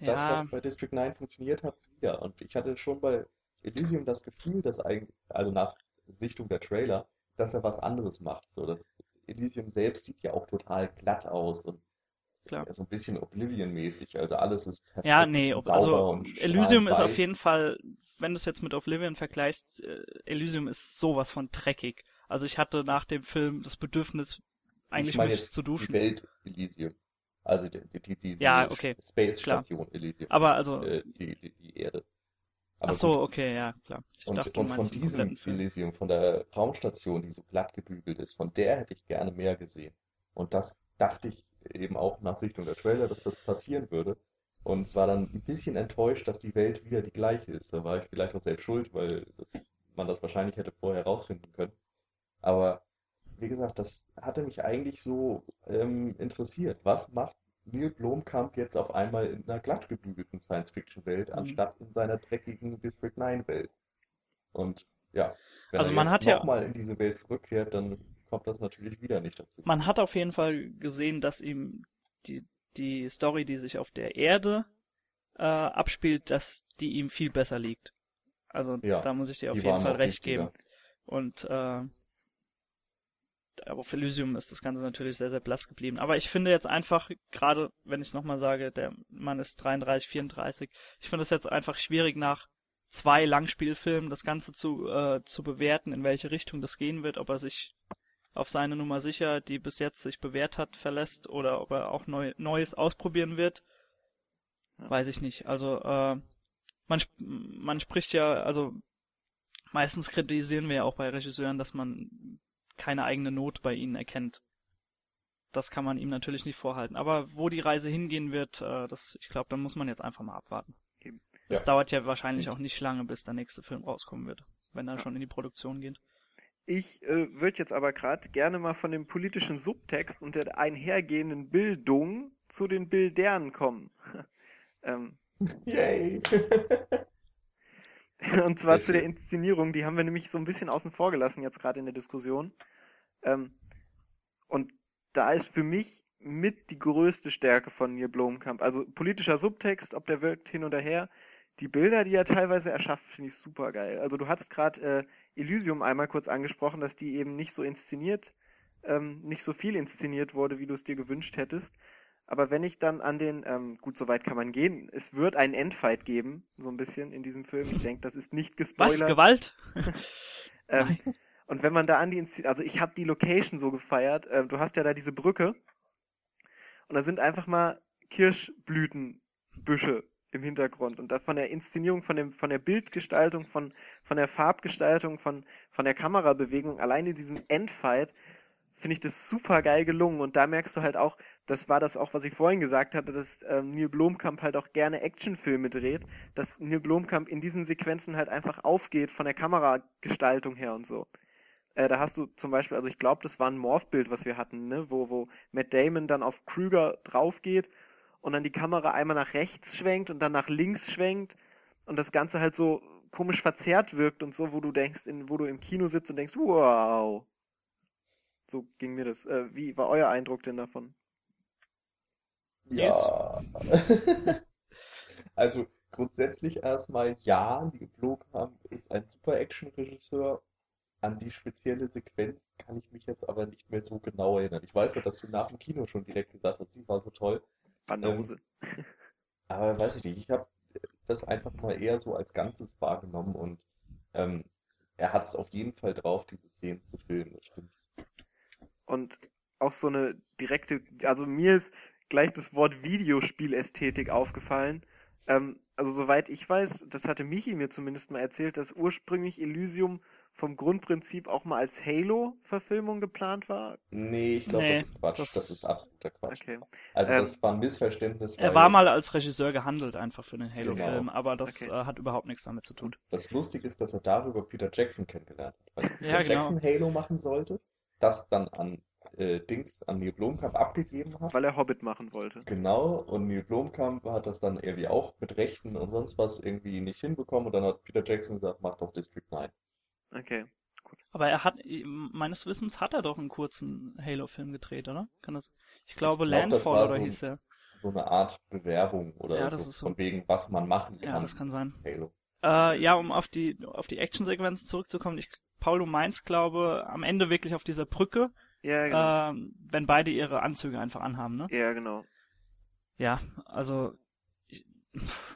das, Ja, was bei District 9 funktioniert hat, wieder. Und ich hatte schon bei Elysium das Gefühl, dass eigentlich, also nach Sichtung der Trailer, dass er was anderes macht. So, das Elysium selbst sieht ja auch total glatt aus und klar. so ein bisschen Oblivion-mäßig. Also alles ist perfekt Ja, nee, ob- sauber also und Elysium ist auf jeden Fall, wenn du es jetzt mit Oblivion vergleichst, äh, Elysium ist sowas von dreckig. Also ich hatte nach dem Film das Bedürfnis, eigentlich Ich mich jetzt zu die duschen. Welt Elysium. Also die, die, die, diese Ja, okay, Space. Station Elysium. Aber also, Äh, die, die, die Erde. ach Aber so, gut. okay, ja, klar. Ich Und, dachte, und von diesem. Elysium, von der Raumstation, die so glatt gebügelt ist, von der hätte ich gerne mehr gesehen. Und das dachte ich eben auch nach Sichtung der Trailer, dass das passieren würde. Und war dann ein bisschen enttäuscht, dass die Welt wieder die gleiche ist. Da war ich vielleicht auch selbst schuld, weil das, man das wahrscheinlich hätte vorher rausfinden können. Aber wie gesagt, das hatte mich eigentlich so ähm, interessiert. Was macht Neil Blomkamp jetzt auf einmal in einer glatt gebügelten Science-Fiction-Welt, Mhm. anstatt in seiner dreckigen District 9-Welt? Und ja, wenn Also er man jetzt hat ja- nochmal in diese Welt zurückkehrt, dann kommt das natürlich wieder nicht dazu. Man hat auf jeden Fall gesehen, dass ihm die, die Story, die sich auf der Erde äh, abspielt, dass die ihm viel besser liegt. Also Ja, da muss ich dir auf jeden Fall recht wichtiger. geben. Und äh, aber auf Elysium ist das Ganze natürlich sehr, sehr blass geblieben. Aber ich finde jetzt einfach, gerade wenn ich nochmal sage, der Mann ist 33, 34, ich finde es jetzt einfach schwierig nach zwei Langspielfilmen das Ganze zu, äh, zu bewerten, in welche Richtung das gehen wird, ob er sich auf seine Nummer sicher, die bis jetzt sich bewährt hat, verlässt oder ob er auch neu, Neues ausprobieren wird. Ja. Weiß ich nicht. Also äh, man, man spricht ja, also meistens kritisieren wir ja auch bei Regisseuren, dass man keine eigene Not bei ihnen erkennt. Das kann man ihm natürlich nicht vorhalten. Aber wo die Reise hingehen wird, äh, das, ich glaube, da muss man jetzt einfach mal abwarten. Eben. Das ja. dauert ja wahrscheinlich auch nicht lange, bis der nächste Film rauskommen wird, wenn er ja. schon in die Produktion geht. Ich äh, würde jetzt aber gerade gerne mal von dem politischen Subtext und der einhergehenden Bildung zu den Bildern kommen. ähm, Yay! und zwar zu der Inszenierung, die haben wir nämlich so ein bisschen außen vor gelassen jetzt gerade in der Diskussion. Ähm, und da ist für mich mit die größte Stärke von Neil Blomkamp. Also politischer Subtext, ob der wirkt hin oder her. Die Bilder, die er teilweise erschafft, finde ich super geil. Also du hattest gerade äh, Elysium einmal kurz angesprochen, dass die eben nicht so inszeniert, ähm, nicht so viel inszeniert wurde, wie du es dir gewünscht hättest. Aber wenn ich dann an den, ähm, gut, soweit kann man gehen, es wird einen Endfight geben, so ein bisschen in diesem Film. Ich denke, das ist nicht gespoilert. Was, Gewalt? ähm, und wenn man da an die, also ich habe die Location so gefeiert, äh, du hast ja da diese Brücke und da sind einfach mal Kirschblütenbüsche im Hintergrund und da von der Inszenierung, von dem, von der Bildgestaltung, von, von der Farbgestaltung, von, von der Kamerabewegung, allein in diesem Endfight finde ich das super geil gelungen und da merkst du halt auch, das war das auch, was ich vorhin gesagt hatte, dass ähm, Neil Blomkamp halt auch gerne Actionfilme dreht, dass Neil Blomkamp in diesen Sequenzen halt einfach aufgeht von der Kameragestaltung her und so. Äh, da hast du zum Beispiel, also ich glaube, das war ein Morph-Bild, was wir hatten, ne, wo, wo Matt Damon dann auf Krüger draufgeht und dann die Kamera einmal nach rechts schwenkt und dann nach links schwenkt und das Ganze halt so komisch verzerrt wirkt und so, wo du denkst, in, wo du im Kino sitzt und denkst, wow. So ging mir das. Äh, wie war euer Eindruck denn davon? Ja. also grundsätzlich erstmal ja, die Blomkamp ist ein super Action-Regisseur. An die spezielle Sequenz kann ich mich jetzt aber nicht mehr so genau erinnern. Ich weiß ja, dass du nach dem Kino schon direkt gesagt hast, die war so toll. Banause. Ähm, aber weiß ich nicht, ich habe das einfach mal eher so als Ganzes wahrgenommen und ähm, er hat es auf jeden Fall drauf, diese Szenen zu filmen, das stimmt. Und auch so eine direkte, also mir ist gleich das Wort Videospielästhetik aufgefallen. Ähm, also soweit ich weiß, das hatte Michi mir zumindest mal erzählt, dass ursprünglich Elysium vom Grundprinzip auch mal als Halo-Verfilmung geplant war? Nee, ich glaube, nee, das ist Quatsch. Das, das, ist absoluter Quatsch. Okay. Also ähm, das war ein Missverständnis. Er war mal als Regisseur gehandelt einfach für den Halo-Film, genau. aber das okay. äh, hat überhaupt nichts damit zu tun. Das Lustige ist, dass er darüber Peter Jackson kennengelernt hat. Weil Peter ja, genau. Jackson Halo machen sollte, das dann an äh, Dings an Neil Blomkamp abgegeben hat. Weil er Hobbit machen wollte. Genau, und Neil Blomkamp hat das dann irgendwie auch mit Rechten und sonst was irgendwie nicht hinbekommen und dann hat Peter Jackson gesagt, mach doch District 9. Okay. Gut. Aber er hat, meines Wissens hat er doch einen kurzen Halo-Film gedreht, oder? Kann das, ich glaube, ich glaub, Landfall oder so hieß er. So eine Art Bewerbung oder ja, so, so, von wegen, was man machen kann. Ja, das kann sein. Halo. Äh, ja, um auf die, auf die Action-Sequenzen zurückzukommen, ich, Paul, du meinst, glaube, am Ende wirklich auf dieser Brücke, ja, genau. äh, wenn beide ihre Anzüge einfach anhaben, ne? Ja, genau. Ja, also, ich,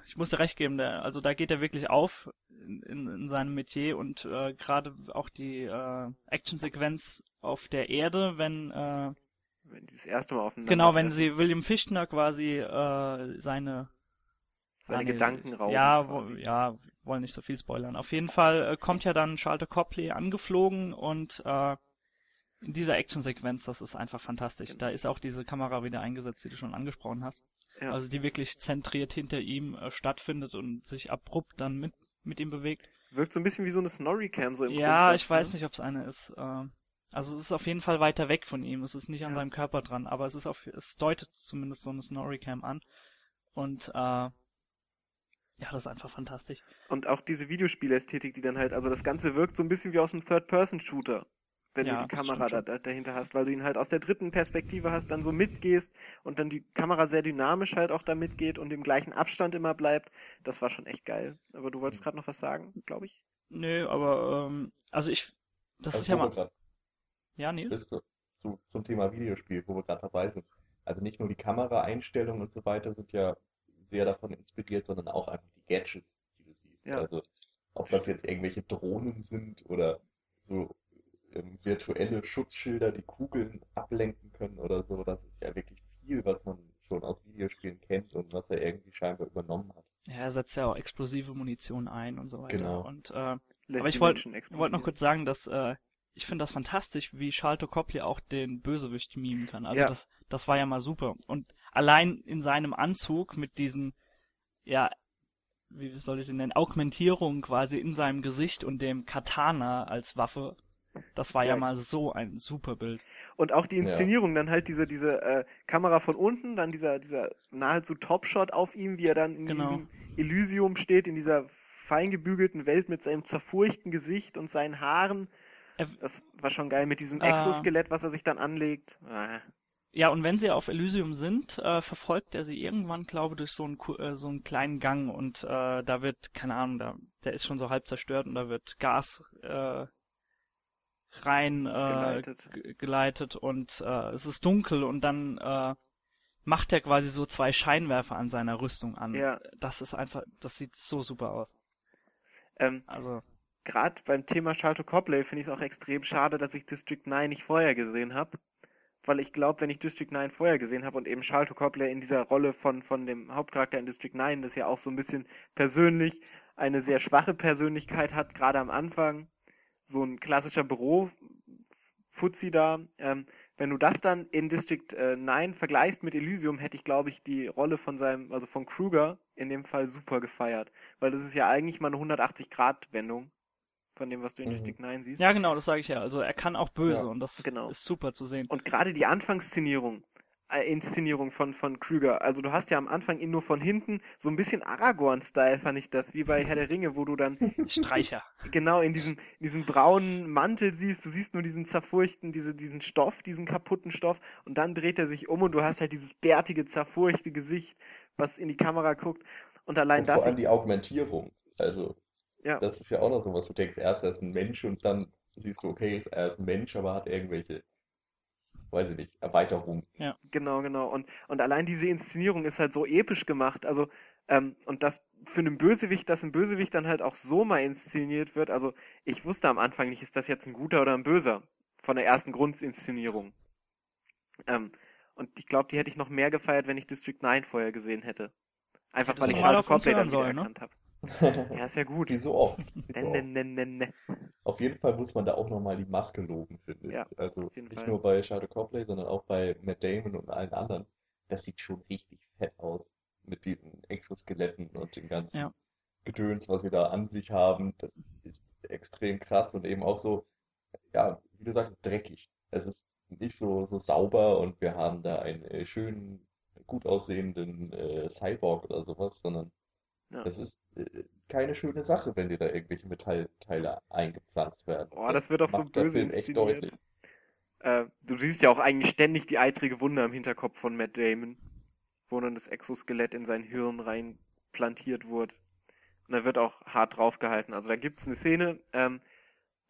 ich muss dir recht geben, der, also da geht er wirklich auf in, in, in seinem Metier und äh, gerade auch die äh, Actionsequenz auf der Erde, wenn äh, wenn die das erste Mal aufeinander Genau, wenn sie William Fichtner quasi äh, seine seine Gedanken rauben. Ja, wo, ja, wollen nicht so viel spoilern. Auf jeden Fall äh, kommt ja dann Charlton Copley angeflogen und äh, in dieser Actionsequenz, das ist einfach fantastisch. Genau. Da ist auch diese Kamera wieder eingesetzt, die du schon angesprochen hast. Ja. Also die wirklich zentriert hinter ihm äh, stattfindet und sich abrupt dann mit mit ihm bewegt. Wirkt so ein bisschen wie so eine Snorri-Cam so im Ja, Grundsatz, ich weiß ne? nicht, ob es eine ist. Äh, also es ist auf jeden Fall weiter weg von ihm. Es ist nicht an ja. seinem Körper dran, aber es ist auf, es deutet zumindest so eine Snorri-Cam an. Und äh, ja, das ist einfach fantastisch. Und auch diese Videospielästhetik, die dann halt, also das Ganze wirkt so ein bisschen wie aus einem Third-Person-Shooter wenn ja, du die Kamera da, da, dahinter hast, weil du ihn halt aus der dritten Perspektive hast, dann so mitgehst und dann die Kamera sehr dynamisch halt auch da mitgeht und im gleichen Abstand immer bleibt. Das war schon echt geil. Aber du wolltest gerade noch was sagen, glaube ich? Nö, aber ähm, also ich, das also ist ja mal. Grad. Ja, Nils? zu, zum Thema Videospiel, wo wir gerade dabei sind. Also nicht nur die Kameraeinstellungen und so weiter sind ja sehr davon inspiriert, sondern auch einfach die Gadgets, die du siehst. Ja. Also ob das jetzt irgendwelche Drohnen sind oder so ähm, virtuelle Schutzschilder, die Kugeln ablenken können oder so, das ist ja wirklich viel, was man schon aus Videospielen kennt und was er irgendwie scheinbar übernommen hat. Ja, er setzt ja auch explosive Munition ein und so weiter. Genau. Und äh, Lässt Aber ich die wollt- wollte noch kurz sagen, dass äh, ich finde das fantastisch, wie Shalto Copley auch den Bösewicht mimen kann. Also Ja. das, das war ja mal super. Und allein in seinem Anzug mit diesen, ja, wie soll ich sie nennen, Augmentierungen quasi in seinem Gesicht und dem Katana als Waffe, das war ja, Ja. mal so ein super Bild. Und auch die Ja. Inszenierung, dann halt diese, diese äh, Kamera von unten, dann dieser, dieser nahezu Topshot auf ihm, wie er dann in Genau. diesem Elysium steht, in dieser feingebügelten Welt mit seinem zerfurchten Gesicht und seinen Haaren. Er- Das war schon geil mit diesem Ah. Exoskelett, was er sich dann anlegt. Ah, Ja, und wenn sie auf Elysium sind, äh, verfolgt er sie irgendwann, glaube ich, durch so einen, äh, so einen kleinen Gang und äh, da wird, keine Ahnung, da, der ist schon so halb zerstört und da wird Gas äh, rein äh, Geleitet. ge- geleitet und äh, es ist dunkel und dann äh, macht er quasi so zwei Scheinwerfer an seiner Rüstung an. Ja. Das ist einfach, das sieht so super aus. Ähm, Also, Gerade beim Thema Shalto Copley finde ich es auch extrem schade, dass ich District 9 nicht vorher gesehen habe. Weil ich glaube, wenn ich District 9 vorher gesehen habe und eben Shalto Copley in dieser Rolle von, von dem Hauptcharakter in District 9, das ja auch so ein bisschen persönlich eine sehr schwache Persönlichkeit hat, gerade am Anfang, so ein klassischer Büro-Fuzzi da, ähm, wenn du das dann in District äh, 9 vergleichst mit Elysium, hätte ich, glaube ich, die Rolle von seinem, also von Kruger in dem Fall super gefeiert. Weil das ist ja eigentlich mal eine 180-Grad-Wendung von dem, was du in Mhm. District 9 siehst. ja genau, das sage ich ja. Also er kann auch böse Ja, und das genau. ist super zu sehen. Und gerade die Anfangsszenierung, Inszenierung von, von Krüger, also du hast ja am Anfang ihn nur von hinten, so ein bisschen Aragorn-Style fand ich das, wie bei Herr der Ringe, wo du dann Streicher. genau in diesem, in diesem braunen Mantel siehst, du siehst nur diesen zerfurchten, diese, diesen Stoff, diesen kaputten Stoff, und dann dreht er sich um und du hast halt dieses bärtige, zerfurchte Gesicht, was in die Kamera guckt. Und allein Und das, vor allem die Augmentierung. Also, Ja. das ist ja auch noch so was. Du denkst erst, er ist ein Mensch und dann siehst du, okay, er ist ein Mensch, aber hat irgendwelche, weiß ich nicht, Erweiterungen. Genau, genau. Und, und allein diese Inszenierung ist halt so episch gemacht. Also, ähm, und das für einen Bösewicht, dass ein Bösewicht dann halt auch so mal inszeniert wird. Also, ich wusste am Anfang nicht, ist das jetzt ein guter oder ein böser von der ersten Grundinszenierung. Ähm, und ich glaube, die hätte ich noch mehr gefeiert, wenn ich District 9 vorher gesehen hätte. Einfach Hättest weil ich Charlotte Copley dann wieder ne? erkannt habe. Ja, ist ja gut. Wie so oft. Wie so Ne, oft. ne, ne. Auf jeden Fall muss man da auch nochmal die Maske loben, finde ich. Ja, Also nicht Fall. nur bei Shadow Copley, sondern auch bei Matt Damon und allen anderen. Das sieht schon richtig fett aus mit diesen Exoskeletten und dem ganzen Ja. Gedöns, was sie da an sich haben. Das ist extrem krass und eben auch so, ja, wie du sagst, dreckig. Es ist nicht so, so sauber und wir haben da einen äh, schönen, gut aussehenden äh, Cyborg oder sowas, sondern Ja. das ist äh, keine schöne Sache, wenn dir da irgendwelche Metallteile eingepflanzt werden. Boah, das wird auch so böse inszeniert. Äh, du siehst ja auch eigentlich ständig die eitrige Wunde im Hinterkopf von Matt Damon, wo dann das Exoskelett in sein Hirn rein plantiert wurde. Und da wird auch hart draufgehalten. Also da gibt's eine Szene, ähm,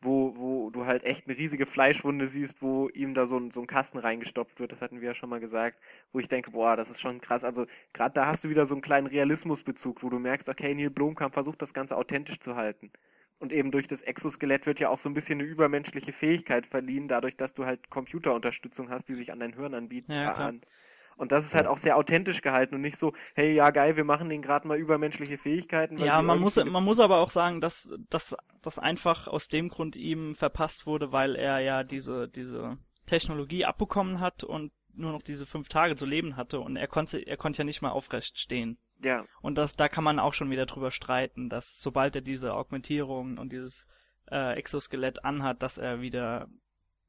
wo, wo du halt echt eine riesige Fleischwunde siehst, wo ihm da so ein, so ein Kasten reingestopft wird, das hatten wir ja schon mal gesagt, wo ich denke, boah, das ist schon krass. Also gerade da hast du wieder so einen kleinen Realismusbezug, wo du merkst, okay, Neil Blomkamp versucht das Ganze authentisch zu halten. Und eben durch das Exoskelett wird ja auch so ein bisschen eine übermenschliche Fähigkeit verliehen, dadurch, dass du halt Computerunterstützung hast, die sich an dein Hirn anbieten. Ja, an. Und das ist halt auch sehr authentisch gehalten und nicht so, hey, ja geil, wir machen den gerade mal übermenschliche Fähigkeiten. Ja, man muss, man muss aber auch sagen, dass dass das einfach aus dem Grund ihm verpasst wurde, weil er ja diese, diese Technologie abbekommen hat und nur noch diese fünf Tage zu leben hatte und er konnte, er konnte ja nicht mal aufrecht stehen. Ja, Und das, da kann man auch schon wieder drüber streiten, dass sobald er diese Augmentierung und dieses äh, Exoskelett anhat, dass er wieder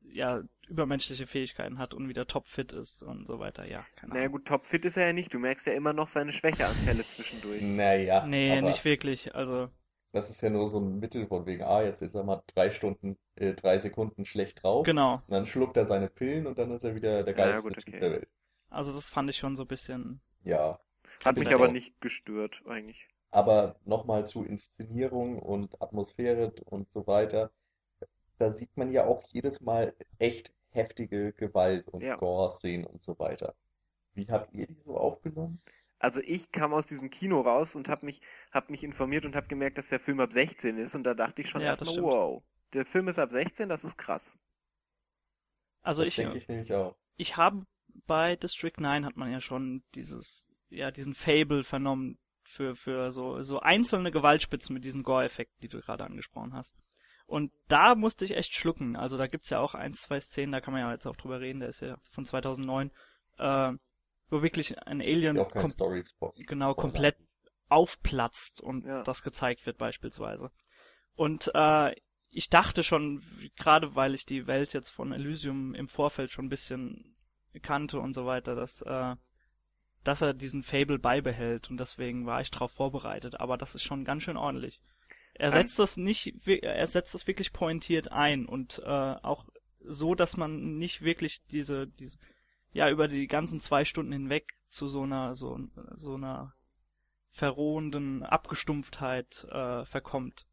ja übermenschliche Fähigkeiten hat und wieder topfit ist und so weiter. Ja, keine naja gut, topfit ist er ja nicht. Du merkst ja immer noch seine Schwächeanfälle zwischendurch. Naja, Nee, aber nicht wirklich. Also das ist ja nur so ein Mittel von wegen, ah, jetzt ist er mal drei Stunden, äh, drei Sekunden schlecht drauf. genau. Und dann schluckt er seine Pillen und dann ist er wieder der Naja, geilste gut, Typ okay. der Welt. Also das fand ich schon so ein bisschen. Ja, Hat mich Genau. aber nicht gestört, eigentlich. aber nochmal zu Inszenierung und Atmosphäre und so weiter. Da sieht man ja auch jedes Mal echt heftige Gewalt und Ja. Gore-Szenen und so weiter. Wie habt ihr die so aufgenommen? Also ich kam aus diesem Kino raus und habe mich, hab mich informiert und habe gemerkt, dass der Film ab 16 ist und da dachte ich schon Ja, das erstmal, wow, der Film ist ab 16, das ist krass. Also das ich, denke ich nämlich auch. ich habe bei District 9 hat man ja schon dieses, ja, diesen Fable vernommen für, für so, so einzelne Gewaltspitzen mit diesen Gore-Effekten, die du gerade angesprochen hast. Und da musste ich echt schlucken. Also da gibt's ja auch ein, zwei Szenen, da kann man ja jetzt auch drüber reden, der ist ja von 2009, äh, wo wirklich ein Alien Ja, kom genau komplett aufplatzt und Ja. das gezeigt wird beispielsweise. Und äh, ich dachte schon, gerade weil ich die Welt jetzt von Elysium im Vorfeld schon ein bisschen kannte und so weiter, dass, äh, dass er diesen Fable beibehält und deswegen war ich darauf vorbereitet, aber das ist schon ganz schön ordentlich. Er setzt das nicht, er setzt das wirklich pointiert ein und äh, auch so, dass man nicht wirklich diese, diese, ja, über die ganzen zwei Stunden hinweg zu so einer, so, so einer verrohenden Abgestumpftheit äh, verkommt.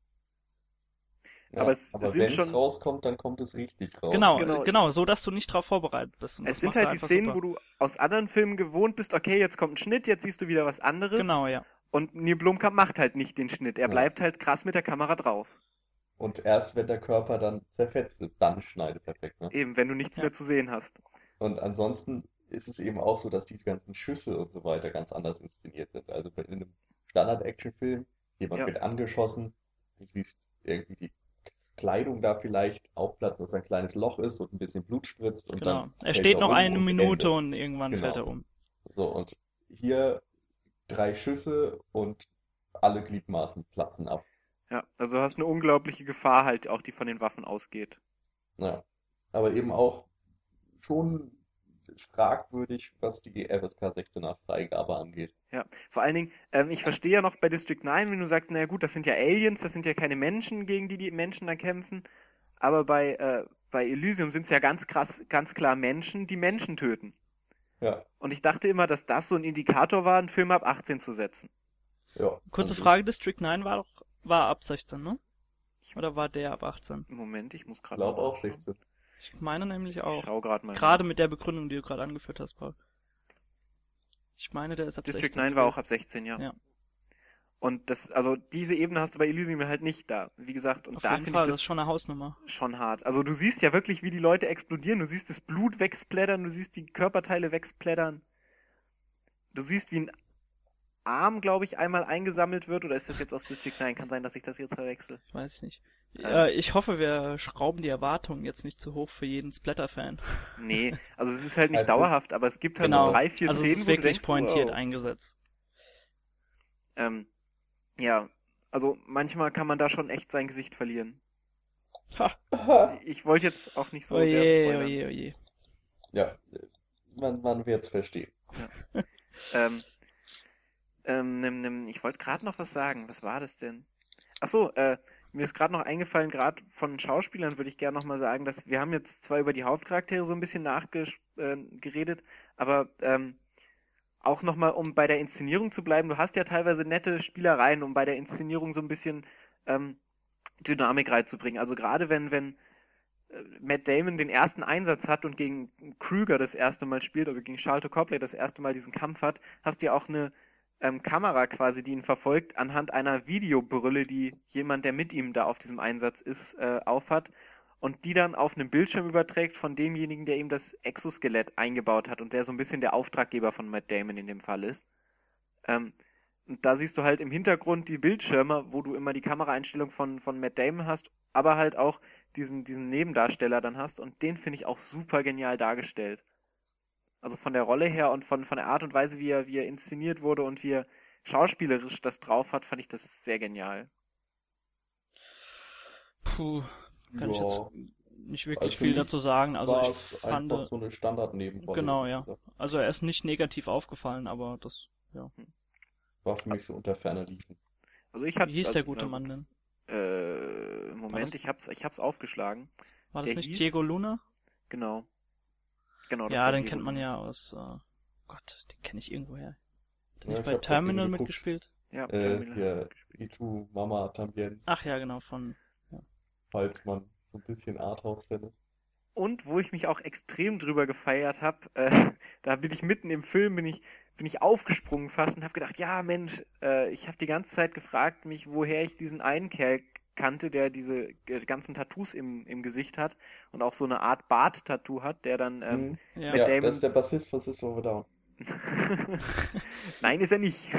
Ja, Aber es aber sind wenn es schon- rauskommt, dann kommt es richtig raus. Genau, genau. genau, so dass du nicht darauf vorbereitet bist. Und Es sind halt die Szenen, super. wo du aus anderen Filmen gewohnt bist, okay, jetzt kommt ein Schnitt, jetzt siehst du wieder was anderes. Genau, ja. Und Neil Blomkamp macht halt nicht den Schnitt. Er Ja. bleibt halt krass mit der Kamera drauf. Und erst wenn der Körper dann zerfetzt ist, dann schneidet er weg. Ne? Eben, wenn du nichts Ja. mehr zu sehen hast. Und ansonsten ist es eben auch so, dass diese ganzen Schüsse und so weiter ganz anders inszeniert sind. Also in einem Standard-Action-Film, jemand Ja. wird angeschossen, du siehst irgendwie die Kleidung da vielleicht aufplatzen, dass ein kleines Loch ist und ein bisschen Blut spritzt und Genau. dann Er steht noch um eine und Minute Ende. und irgendwann Genau. fällt er um. So, und hier drei Schüsse und alle Gliedmaßen platzen ab. Ja, also du hast eine unglaubliche Gefahr halt auch, die von den Waffen ausgeht. Ja. Aber eben auch schon fragwürdig, was die FSK 16er Freigabe angeht. Ja, vor allen Dingen, ähm, ich verstehe ja noch bei District 9, wenn du sagst, naja gut, das sind ja Aliens, das sind ja keine Menschen, gegen die die Menschen dann kämpfen. Aber bei, äh, bei Elysium sind es ja ganz krass, ganz klar Menschen, die Menschen töten. Ja, Und ich dachte immer, dass das so ein Indikator war, einen Film ab 18 zu setzen. ja. Kurze Frage, District 9 war doch, war ab 16, ne? Oder war der ab 18? Moment, ich muss Ich gerade glaube auch nachschauen. 16. Ich meine nämlich Ich auch. schau gerade mal. Gerade mit der Begründung, die du gerade angeführt hast, Paul. Ich meine, der ist ab District 16 9 war auch ab 16, ja. Ja. Und das, also diese Ebene hast du bei Elysium halt nicht da. Wie gesagt, und Auf da jeden finde Fall, ich das das ist schon eine Hausnummer. schon hart. Also du siehst ja wirklich, wie die Leute explodieren. Du siehst das Blut wegsplättern, du siehst die Körperteile wegsplättern. Du siehst, wie ein Arm, glaube ich, einmal eingesammelt wird. Oder ist das jetzt aus District 9? Kann sein, dass ich das jetzt verwechsel. Weiß ich nicht. Ähm. Äh, ich hoffe, wir schrauben die Erwartungen jetzt nicht zu hoch für jeden Splatter-Fan. Nee, also es ist halt nicht Also- dauerhaft, aber es gibt halt Genau. so drei, vier also es Szenen, ist wo du wirklich denkst, pointiert wow. eingesetzt. Ähm, ja, also manchmal kann man da schon echt sein Gesicht verlieren. Ha. Ich wollte jetzt auch nicht so sehr Oje, spoilern. oje, oje. Ja, man, man wird es verstehen. Ähm, ähm, nimm, nimm, ich wollte gerade noch was sagen. Was war das denn? Ach so, äh, mir ist gerade noch eingefallen, gerade von Schauspielern würde ich gerne noch mal sagen, dass wir haben jetzt zwar über die Hauptcharaktere so ein bisschen nachgeredet, äh, geredet, aber ähm, auch noch mal, um bei der Inszenierung zu bleiben, du hast ja teilweise nette Spielereien, um bei der Inszenierung so ein bisschen ähm, Dynamik reinzubringen. Also gerade wenn, wenn äh, Matt Damon den ersten Einsatz hat und gegen Krüger das erste Mal spielt, also gegen Charlton Copley das erste Mal diesen Kampf hat, hast du ja auch eine ähm, Kamera quasi, die ihn verfolgt, anhand einer Videobrille, die jemand, der mit ihm da auf diesem Einsatz ist, äh, aufhat und die dann auf einem Bildschirm überträgt von demjenigen, der ihm das Exoskelett eingebaut hat und der so ein bisschen der Auftraggeber von Matt Damon in dem Fall ist. Ähm, und da siehst du halt im Hintergrund die Bildschirme, wo du immer die Kameraeinstellung von, von Matt Damon hast, aber halt auch diesen, diesen Nebendarsteller dann hast und den finde ich auch super genial dargestellt. Also von der Rolle her und von, von der Art und Weise, wie er, wie er inszeniert wurde und wie er schauspielerisch das drauf hat, fand ich das sehr genial. Puh, kann ich Ja, jetzt nicht wirklich Also viel dazu sagen. Also ich fand, einfach so eine Standard-Nebenrolle. Genau, wie ja. also er ist nicht negativ aufgefallen, aber das, ja. War für mich so unter ferner Liefen. Also ich hab, Wie hieß also, der gute na, Mann denn? Äh, Moment, das- ich hab's, ich hab's aufgeschlagen. War das der nicht hieß- Diego Luna? Genau. Genau, das Ja, den Diego kennt man Luna. ja aus, äh, Gott, den kenne ich irgendwoher. Hat er Ja, nicht ich bei Terminal mitgespielt? Ja, Äh, Terminal hier, hat mitgespielt. Itu Mama Tambien, Ach ja, genau, von, falls man so ein bisschen Arthouse-Fan ist. und wo ich mich auch extrem drüber gefeiert habe, äh, da bin ich mitten im Film, bin ich, bin ich aufgesprungen fast und habe gedacht, ja Mensch, äh, ich habe die ganze Zeit gefragt mich, woher ich diesen einen Kerl kannte, der diese ganzen Tattoos im, im Gesicht hat und auch so eine Art Bart-Tattoo hat, der dann ähm, Mhm. Ja. Ja, Damon- das ist der Bassist von System of a Down. Nein, ist er nicht.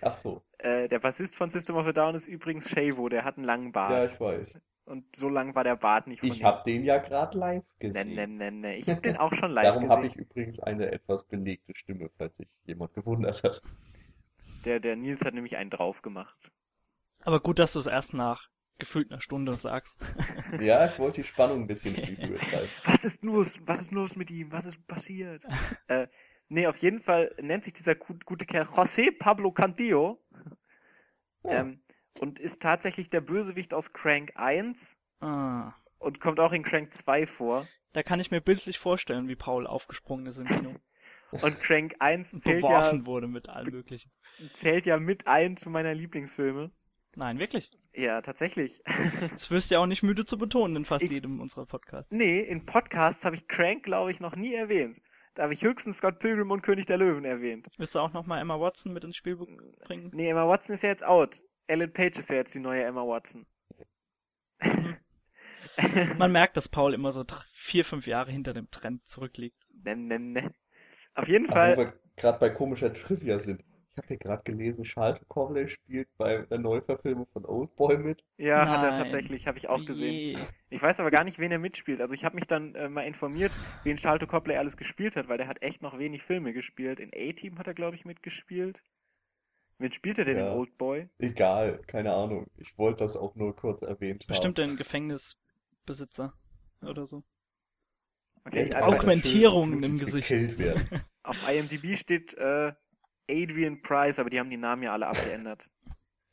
Ach so. Äh, der Bassist von System of a Down ist übrigens Shavo, der hat einen langen Ja, Bart. ich weiß. Und so lang war der Bart nicht von Ich habe den ja gerade live gesehen. ne, ne, ne. Ich habe den auch schon live Darum habe gesehen. ich übrigens eine etwas belegte Stimme, falls sich jemand gewundert hat. Der, der Nils hat nämlich einen drauf gemacht. Aber gut, dass du es erst nach gefühlt einer Stunde sagst. Ja, ich wollte die Spannung ein bisschen treiben. Was ist los? Was ist los mit ihm? Was ist passiert? äh, nee, auf jeden Fall nennt sich dieser gut, gute Kerl José Pablo Cantillo. Ja. Ähm, und ist tatsächlich der Bösewicht aus Crank 1 Ah, und kommt auch in Crank 2 vor. da kann ich mir bildlich vorstellen, wie Paul aufgesprungen ist im Kino Und Crank 1 und zählt ja, wurde mit allem Möglichen. zählt ja mit ein zu meiner Lieblingsfilme. Nein, wirklich. Ja, tatsächlich. Das wirst du ja auch nicht müde zu betonen in fast Ich- jedem unserer Podcasts. nee, in Podcasts habe ich Crank, glaube ich, noch nie erwähnt. Da habe ich höchstens Scott Pilgrim und König der Löwen erwähnt. Willst du auch nochmal Emma Watson mit ins Spiel bringen? Nee, Emma Watson ist ja jetzt out. Ellen Page ist ja jetzt die neue Emma Watson. Man merkt, dass Paul immer so vier, fünf Jahre hinter dem Trend zurückliegt. Ne, ne, ne. Auf jeden Ach, wo Fall, wir gerade bei komischer Trivia sind. Ich habe hier gerade gelesen, Charles Copley spielt bei der Neuverfilmung von Oldboy mit. ja, hat er Nein. tatsächlich, habe ich auch gesehen. Ich weiß aber gar nicht, wen er mitspielt. Also ich habe mich dann äh, mal informiert, wen Charlton Copley alles gespielt hat, weil der hat echt noch wenig Filme gespielt. In A-Team hat er, glaube ich, mitgespielt. Wen spielt er denn Ja. in Oldboy? Egal, keine Ahnung. Ich wollte das auch nur kurz erwähnt haben. Bestimmt ein Gefängnisbesitzer oder so. Okay, Augmentierungen im Gesicht. auf IMDb steht äh, Adrian Price, aber die haben die Namen ja alle abgeändert.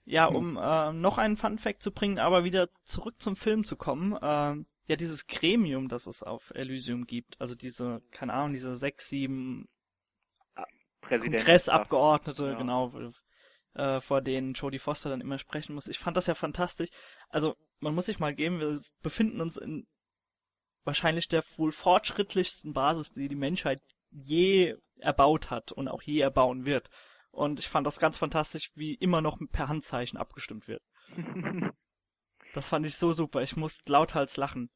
Ja, um äh, noch einen Fun Fact zu bringen, aber wieder zurück zum Film zu kommen. ähm, ja, dieses Gremium, das es auf Elysium gibt, also diese, keine Ahnung, diese sechs, sieben Präsident. Kongressabgeordnete, Ja. genau, äh, vor denen Jodie Foster dann immer sprechen muss. Ich fand das ja fantastisch. Also, man muss sich mal geben, wir befinden uns in wahrscheinlich der wohl fortschrittlichsten Basis, die die Menschheit je erbaut hat und auch je erbauen wird. Und ich fand das ganz fantastisch, wie immer noch per Handzeichen abgestimmt wird. Das fand ich so super. Ich musste lauthals lachen.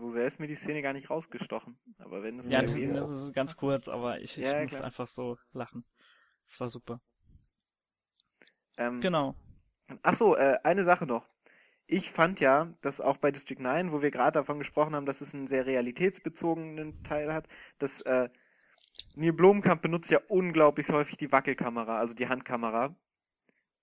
so sehr ist mir die Szene gar nicht rausgestochen. Aber wenn es Ja, so das ist ganz kurz, aber ich, ich Ja, musste klar. einfach so lachen. Das war super. Ähm, Genau. Ach so, äh, eine Sache noch. Ich fand ja, dass auch bei District 9, wo wir gerade davon gesprochen haben, dass es einen sehr realitätsbezogenen Teil hat, dass äh, Neil Blomkamp benutzt ja unglaublich häufig die Wackelkamera, also die Handkamera.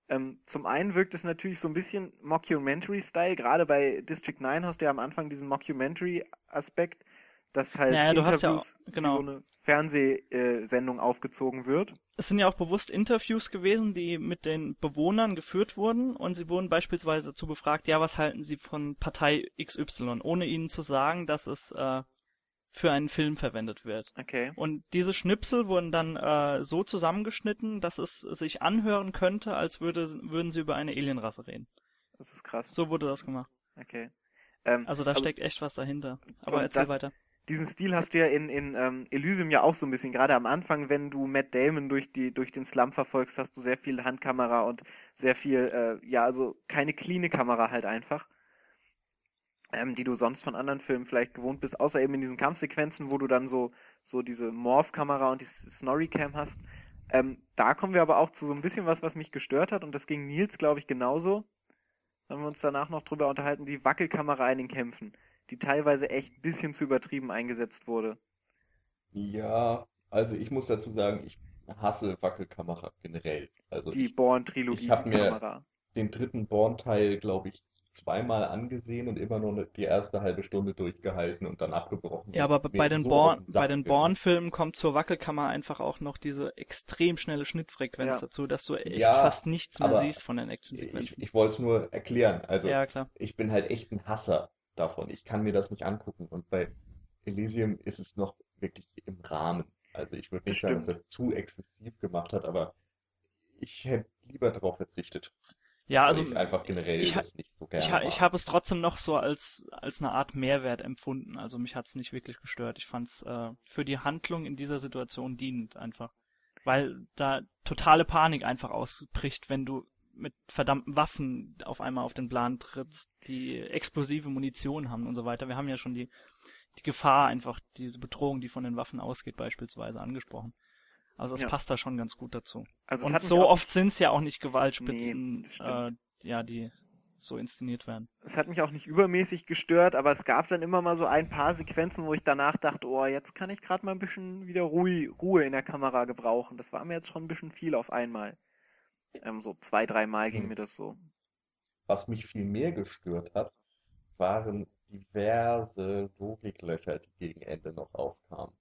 Ähm, zum einen wirkt es natürlich so ein bisschen Mockumentary-Style, gerade bei District 9 hast du ja am Anfang diesen Mockumentary-Aspekt, dass halt Naja, hast ja Interviews auch- genau. so eine Fernsehsendung aufgezogen wird. Es sind ja auch bewusst Interviews gewesen, die mit den Bewohnern geführt wurden und sie wurden beispielsweise dazu befragt, ja, was halten sie von Partei XY, ohne ihnen zu sagen, dass es äh, für einen Film verwendet wird. Okay. Und diese Schnipsel wurden dann äh, so zusammengeschnitten, dass es sich anhören könnte, als würde, würden sie über eine Alienrasse reden. Das ist krass. So wurde das gemacht. Okay. Ähm, Also da steckt echt was dahinter. Aber erzähl das- weiter. Diesen Stil hast du ja in, in ähm, Elysium ja auch so ein bisschen. Gerade am Anfang, wenn du Matt Damon durch, die, durch den Slum verfolgst, hast du sehr viel Handkamera und sehr viel, äh, ja, also keine cleane Kamera halt einfach. Ähm, die du sonst von anderen Filmen vielleicht gewohnt bist, außer eben in diesen Kampfsequenzen, wo du dann so, so diese Morph-Kamera und die Snorri-Cam hast. Ähm, da kommen wir aber auch zu so ein bisschen was, was mich gestört hat, und das ging Nils, glaube ich, genauso. Haben wir uns danach noch drüber unterhalten, die Wackelkamera in den Kämpfen die teilweise echt ein bisschen zu übertrieben eingesetzt wurde. Ja, also ich muss dazu sagen, ich hasse Wackelkamera generell. Also Die ich Ich hab mir- Born-Trilogie-Kamera. den dritten Born-Teil, glaube ich, zweimal angesehen und immer nur die erste halbe Stunde durchgehalten und dann abgebrochen. Ja, aber bei den so Born, den bei den. Born-Filmen kommt zur Wackelkammer einfach auch noch diese extrem schnelle Schnittfrequenz Ja. dazu, dass du echt Ja, fast nichts mehr siehst von den Ich, Actionsequenzen. ich wollte es nur erklären. Also Ja, klar. ich bin halt echt ein Hasser davon. Ich kann mir das nicht angucken. Und bei Elysium ist es noch wirklich im Rahmen. Also ich würde nicht sagen, dass das zu exzessiv gemacht hat, aber ich hätte lieber darauf verzichtet. Ja, also ich einfach generell ich das nicht so gerne ich, ich habe es trotzdem noch so als als eine Art Mehrwert empfunden. Also mich hat's nicht wirklich gestört. Ich fand's äh, für die Handlung in dieser Situation dienend einfach, weil da totale Panik einfach ausbricht, wenn du mit verdammten Waffen auf einmal auf den Plan trittst, die explosive Munition haben und so weiter. Wir haben ja schon die die Gefahr einfach, diese Bedrohung, die von den Waffen ausgeht, beispielsweise angesprochen. Also es Ja. passt da schon ganz gut dazu. Also es und so oft sind's ja auch nicht Gewaltspitzen, Nee, äh, ja, die so inszeniert werden. es hat mich auch nicht übermäßig gestört, aber es gab dann immer mal so ein paar Sequenzen, wo ich danach dachte, oh, jetzt kann ich gerade mal ein bisschen wieder Ruhe, Ruhe in der Kamera gebrauchen. Das war mir jetzt schon ein bisschen viel auf einmal. Ähm, so zwei, dreimal ging Hm. mir das so. Was mich viel mehr gestört hat, waren diverse Logiklöcher, die gegen Ende noch aufkamen.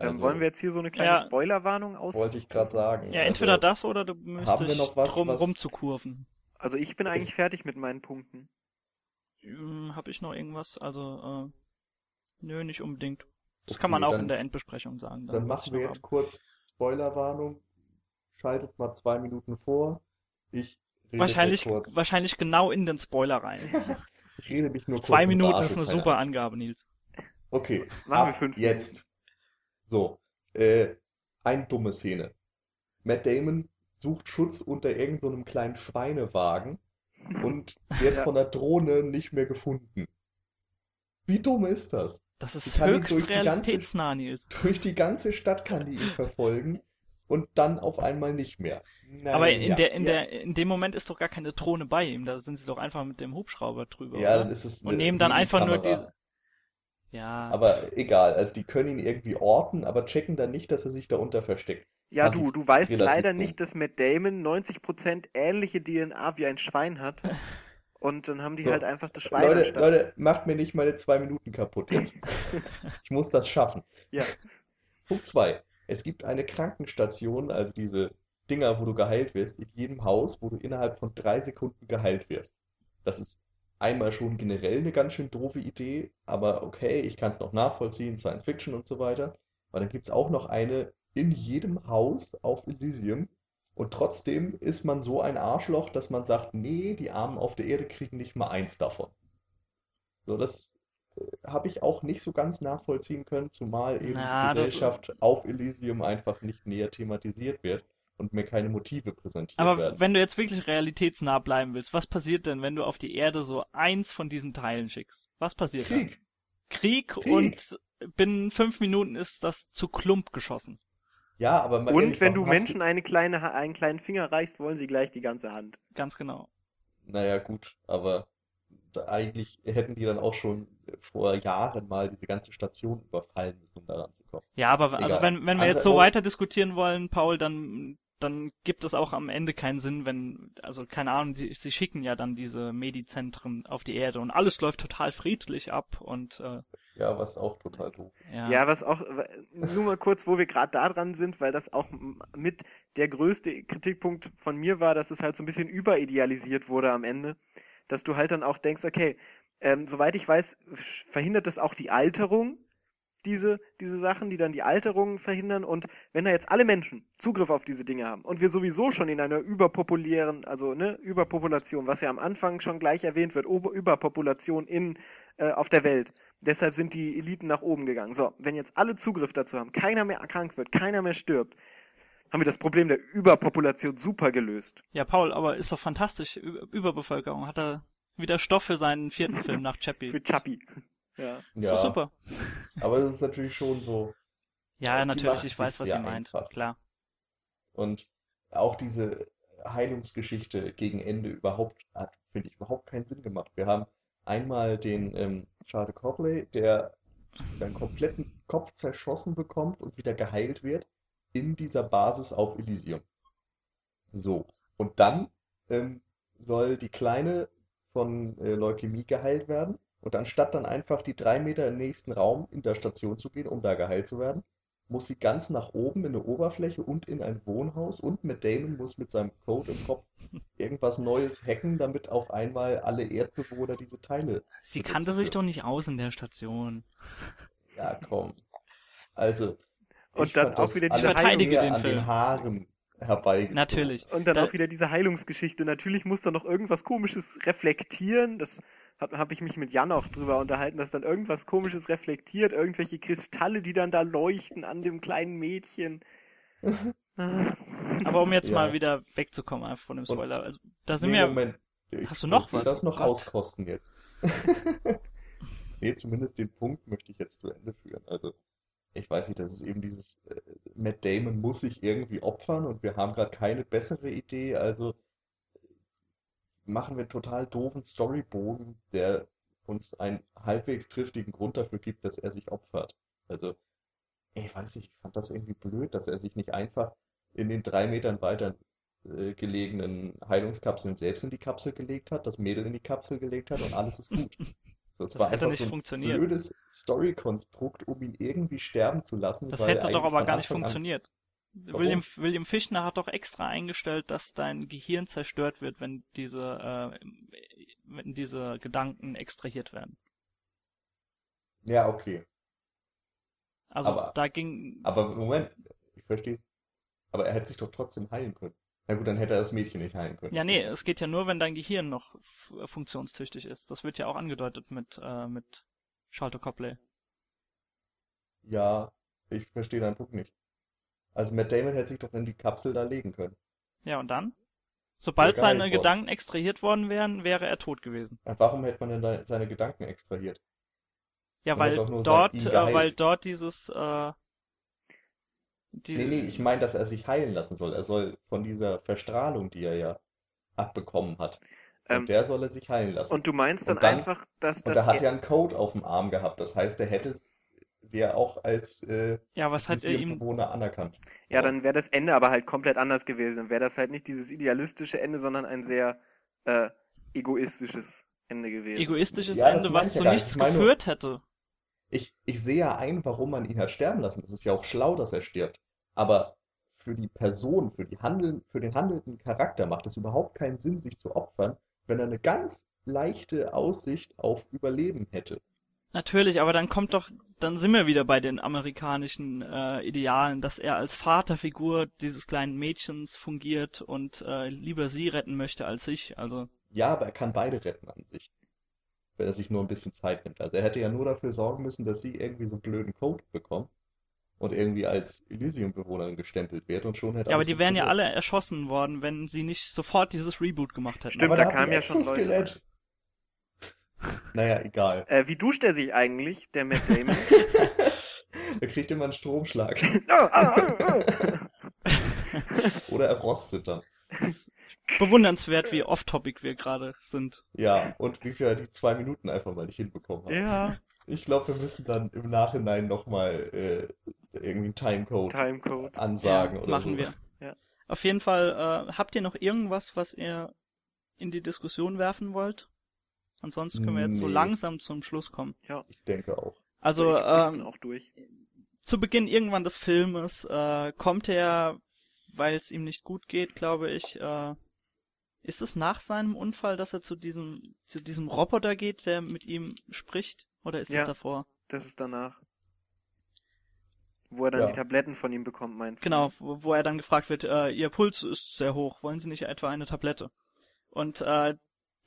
Ähm, Also, wollen wir jetzt hier so eine kleine Ja. Spoilerwarnung aus? wollte ich gerade sagen. Ja, entweder also, das oder du müsstest haben wir noch was, drum was- rumzukurven. Also ich bin eigentlich fertig mit meinen Punkten. Hm, Hab ich noch irgendwas? Also, äh, nö, nicht unbedingt. Das Okay, kann man auch dann- in der Endbesprechung sagen. Dann machen ich wir jetzt hab. kurz Spoilerwarnung. Schaltet mal zwei Minuten vor. Ich rede Wahrscheinlich, kurz, wahrscheinlich genau in den Spoiler rein. ich rede mich nur Zwei kurz in Minuten ist eine keine super Angst. Angabe, Nils. Okay, Machen wir ab fünf jetzt. So, äh, eine dumme Szene. Matt Damon sucht Schutz unter irgendeinem so einem kleinen Schweinewagen und wird Ja. von der Drohne nicht mehr gefunden. Wie dumm ist das? Das ist höchst durch die ganze- realitätsnah, Nils. Durch die ganze Stadt kann die ihn verfolgen und dann auf einmal nicht mehr. Aber in Naja, der, in ja. der, in dem Moment ist doch gar keine Drohne bei ihm. Da sind sie doch einfach mit dem Hubschrauber drüber. Ja, oder? dann ist es Und nehmen dann einfach nur diese. Ja. Aber egal, also die können ihn irgendwie orten, aber checken dann nicht, dass er sich darunter versteckt. Ja, du, du weißt leider dumm. nicht, dass Matt Damon 90% ähnliche DNA wie ein Schwein hat. Und dann haben die So. halt einfach das Schwein Leute, anstatt. Leute, macht mir nicht meine zwei Minuten kaputt jetzt. Ich muss das schaffen. Ja. Punkt zwei. Es gibt eine Krankenstation, also diese Dinger, wo du geheilt wirst, in jedem Haus, wo du innerhalb von drei Sekunden geheilt wirst. Das ist einmal schon generell eine ganz schön doofe Idee, aber okay, ich kann es noch nachvollziehen, Science Fiction und so weiter. Aber dann gibt es auch noch eine in jedem Haus auf Elysium. Und trotzdem ist man so ein Arschloch, dass man sagt, nee, die Armen auf der Erde kriegen nicht mal eins davon. So, das habe ich auch nicht so ganz nachvollziehen können, zumal eben Na, die das- Gesellschaft auf Elysium einfach nicht näher thematisiert wird und mir keine Motive präsentiert Aber werden. wenn du jetzt wirklich realitätsnah bleiben willst, was passiert denn, wenn du auf die Erde so eins von diesen Teilen schickst? Was passiert dann? Krieg. Krieg Krieg. und binnen fünf Minuten ist das zu Klump geschossen. Ja, aber mal Und ehrlich, wenn du Menschen eine kleine, Ha- einen kleinen Finger reichst, wollen sie gleich die ganze Hand. Ganz genau. Naja, gut, aber eigentlich hätten die dann auch schon vor Jahren mal diese ganze Station überfallen müssen, um da ranzukommen. Ja, aber also wenn, wenn wir jetzt so weiter diskutieren wollen, Paul, dann, dann gibt es auch am Ende keinen Sinn, wenn, also keine Ahnung, sie, sie schicken ja dann diese Medizentren auf die Erde und alles läuft total friedlich ab und äh, Ja, was auch total doof. ja. Ja, was auch, nur mal kurz, wo wir gerade da dran sind, weil das auch mit der größte Kritikpunkt von mir war, dass es halt so ein bisschen überidealisiert wurde am Ende. Dass du halt dann auch denkst, okay, ähm, soweit ich weiß, verhindert das auch die Alterung, diese, diese Sachen, die dann die Alterung verhindern. Und wenn da jetzt alle Menschen Zugriff auf diese Dinge haben und wir sowieso schon in einer überpopulären, also ne, Überpopulation, was ja am Anfang schon gleich erwähnt wird, Ober Überpopulation in, äh, auf der Welt. Deshalb sind die Eliten nach oben gegangen. So, wenn jetzt alle Zugriff dazu haben, keiner mehr krank wird, keiner mehr stirbt, haben wir das Problem der Überpopulation super gelöst. Ja, Paul, aber ist doch fantastisch. Überbevölkerung. Hat er wieder Stoff für seinen vierten Film nach Chappie. Für Chappie. Ja. Ist Ja, super. aber es ist natürlich schon so. Ja, natürlich, ich weiß, was ihr meint. einfach. Klar. Und auch diese Heilungsgeschichte gegen Ende überhaupt hat, finde ich, überhaupt keinen Sinn gemacht. Wir haben einmal den ähm, Charles Copley, der seinen kompletten Kopf zerschossen bekommt und wieder geheilt wird in dieser Basis auf Elysium. So. Und dann ähm, soll die Kleine von äh, Leukämie geheilt werden. Und anstatt dann einfach die drei Meter im nächsten Raum in der Station zu gehen, um da geheilt zu werden, muss sie ganz nach oben in eine Oberfläche und in ein Wohnhaus und Matt Damon muss mit seinem Code im Kopf irgendwas Neues hacken, damit auf einmal alle Erdbewohner diese Teile. Sie kannte sich können. doch nicht aus in der Station. Ja, komm. Also, Und ich dann fand auch das wieder sehr den an den Film. Haaren herbeigezogen. Natürlich. Und dann Da- auch wieder diese Heilungsgeschichte. Natürlich muss da noch irgendwas Komisches reflektieren. Das habe hab ich mich mit Jan auch drüber unterhalten, dass dann irgendwas Komisches reflektiert. Irgendwelche Kristalle, die dann da leuchten an dem kleinen Mädchen. Aber um jetzt Ja. mal wieder wegzukommen einfach von dem Spoiler. Also, da sind Nee, wir. Moment. Ich Hast du noch will was? das noch Oh Gott. auskosten jetzt. nee, zumindest den Punkt möchte ich jetzt zu Ende führen. Also, ich weiß nicht, das ist eben dieses, äh, Matt Damon muss sich irgendwie opfern und wir haben gerade keine bessere Idee, also machen wir einen total doofen Storybogen, der uns einen halbwegs triftigen Grund dafür gibt, dass er sich opfert. Also, ich weiß nicht, ich fand das irgendwie blöd, dass er sich nicht einfach in den drei Metern weiter äh, gelegenen Heilungskapseln selbst in die Kapsel gelegt hat, das Mädel in die Kapsel gelegt hat und alles ist gut. Es Das war hätte nicht so ein funktioniert. blödes Story-Konstrukt, um ihn irgendwie sterben zu lassen, Das hätte doch aber gar nicht funktioniert. Warum? William, William Fichtner hat doch extra eingestellt, dass dein Gehirn zerstört wird, wenn diese, äh, wenn diese Gedanken extrahiert werden. Ja, okay. Also Aber- da ging, Aber Moment, ich verstehe es. Aber er hätte sich doch trotzdem heilen können. Na gut, dann hätte er das Mädchen nicht heilen können. ja nee, es geht ja nur, wenn dein Gehirn noch f- funktionstüchtig ist. Das wird ja auch angedeutet mit, äh, mit Sholto Copley. Ja, ich verstehe deinen Punkt nicht. Also Matt Damon hätte sich doch in die Kapsel da legen können. Ja, und dann? Sobald geil seine worden. Gedanken extrahiert worden wären, wäre er tot gewesen. Ja, Warum hätte man denn seine Gedanken extrahiert? Ja, Man weil dort, äh, weil dort dieses, äh, die, Nee, nee, ich meine, dass er sich heilen lassen soll. Er soll von dieser Verstrahlung, die er ja abbekommen hat, Ähm, und der soll er sich heilen lassen. Und du meinst dann, Und dann- einfach, dass Und das. er hat ja einen Code auf dem Arm gehabt. Das heißt, er hätte, wäre auch als äh, ja, was hat er ihm, Museumbewohner anerkannt. Ja, dann wäre das Ende aber halt komplett anders gewesen. Dann wäre das halt nicht dieses idealistische Ende, sondern ein sehr äh, egoistisches Ende gewesen. egoistisches Ja, Ende, was zu nichts geführt hätte. Ich, ich sehe ja ein, warum man ihn hat sterben lassen. Es ist ja auch schlau, dass er stirbt. Aber für die Person, für die Handeln, für den handelnden Charakter macht es überhaupt keinen Sinn, sich zu opfern, wenn er eine ganz leichte Aussicht auf Überleben hätte. Natürlich, aber dann kommt doch, dann sind wir wieder bei den amerikanischen äh, Idealen, dass er als Vaterfigur dieses kleinen Mädchens fungiert und äh, lieber sie retten möchte als ich. Also Ja, aber er kann beide retten an sich. Wenn er sich nur ein bisschen Zeit nimmt. Also er hätte ja nur dafür sorgen müssen, dass sie irgendwie so einen blöden Code bekommt und irgendwie als Elysium-Bewohnerin gestempelt wird und schon hätte ja, aber die wären ja alle erschossen worden, wenn sie nicht sofort dieses Reboot gemacht hätten. Stimmt, Aber da kamen ein ja schon Leute. Naja, egal. Äh, wie duscht er sich eigentlich, der Matt Damon? Er kriegt immer einen Stromschlag. oh, oh, oh, oh. Oder er rostet dann. Bewundernswert, wie off-topic wir gerade sind. Ja, und wie wir die zwei Minuten einfach mal nicht hinbekommen haben. ja, Ich glaube, wir müssen dann im Nachhinein nochmal äh, irgendwie einen Timecode Timecode. ansagen ja, oder machen so. wir. Ja. Auf jeden Fall, äh, habt ihr noch irgendwas, was ihr in die Diskussion werfen wollt? Ansonsten können wir jetzt so Nee. langsam zum Schluss kommen. Ich denke auch. Also, ich, ich bin ähm, auch durch. zu Beginn irgendwann des Filmes äh, kommt er, weil es ihm nicht gut geht, glaube ich. Äh, ist es nach seinem Unfall, dass er zu diesem zu diesem Roboter geht, der mit ihm spricht, oder ist Ja. es davor? Das ist danach. Wo er dann Ja. die Tabletten von ihm bekommt, meinst du? Genau, wo, wo er dann gefragt wird, äh, Ihr Puls ist sehr hoch, wollen Sie nicht etwa eine Tablette? Und äh,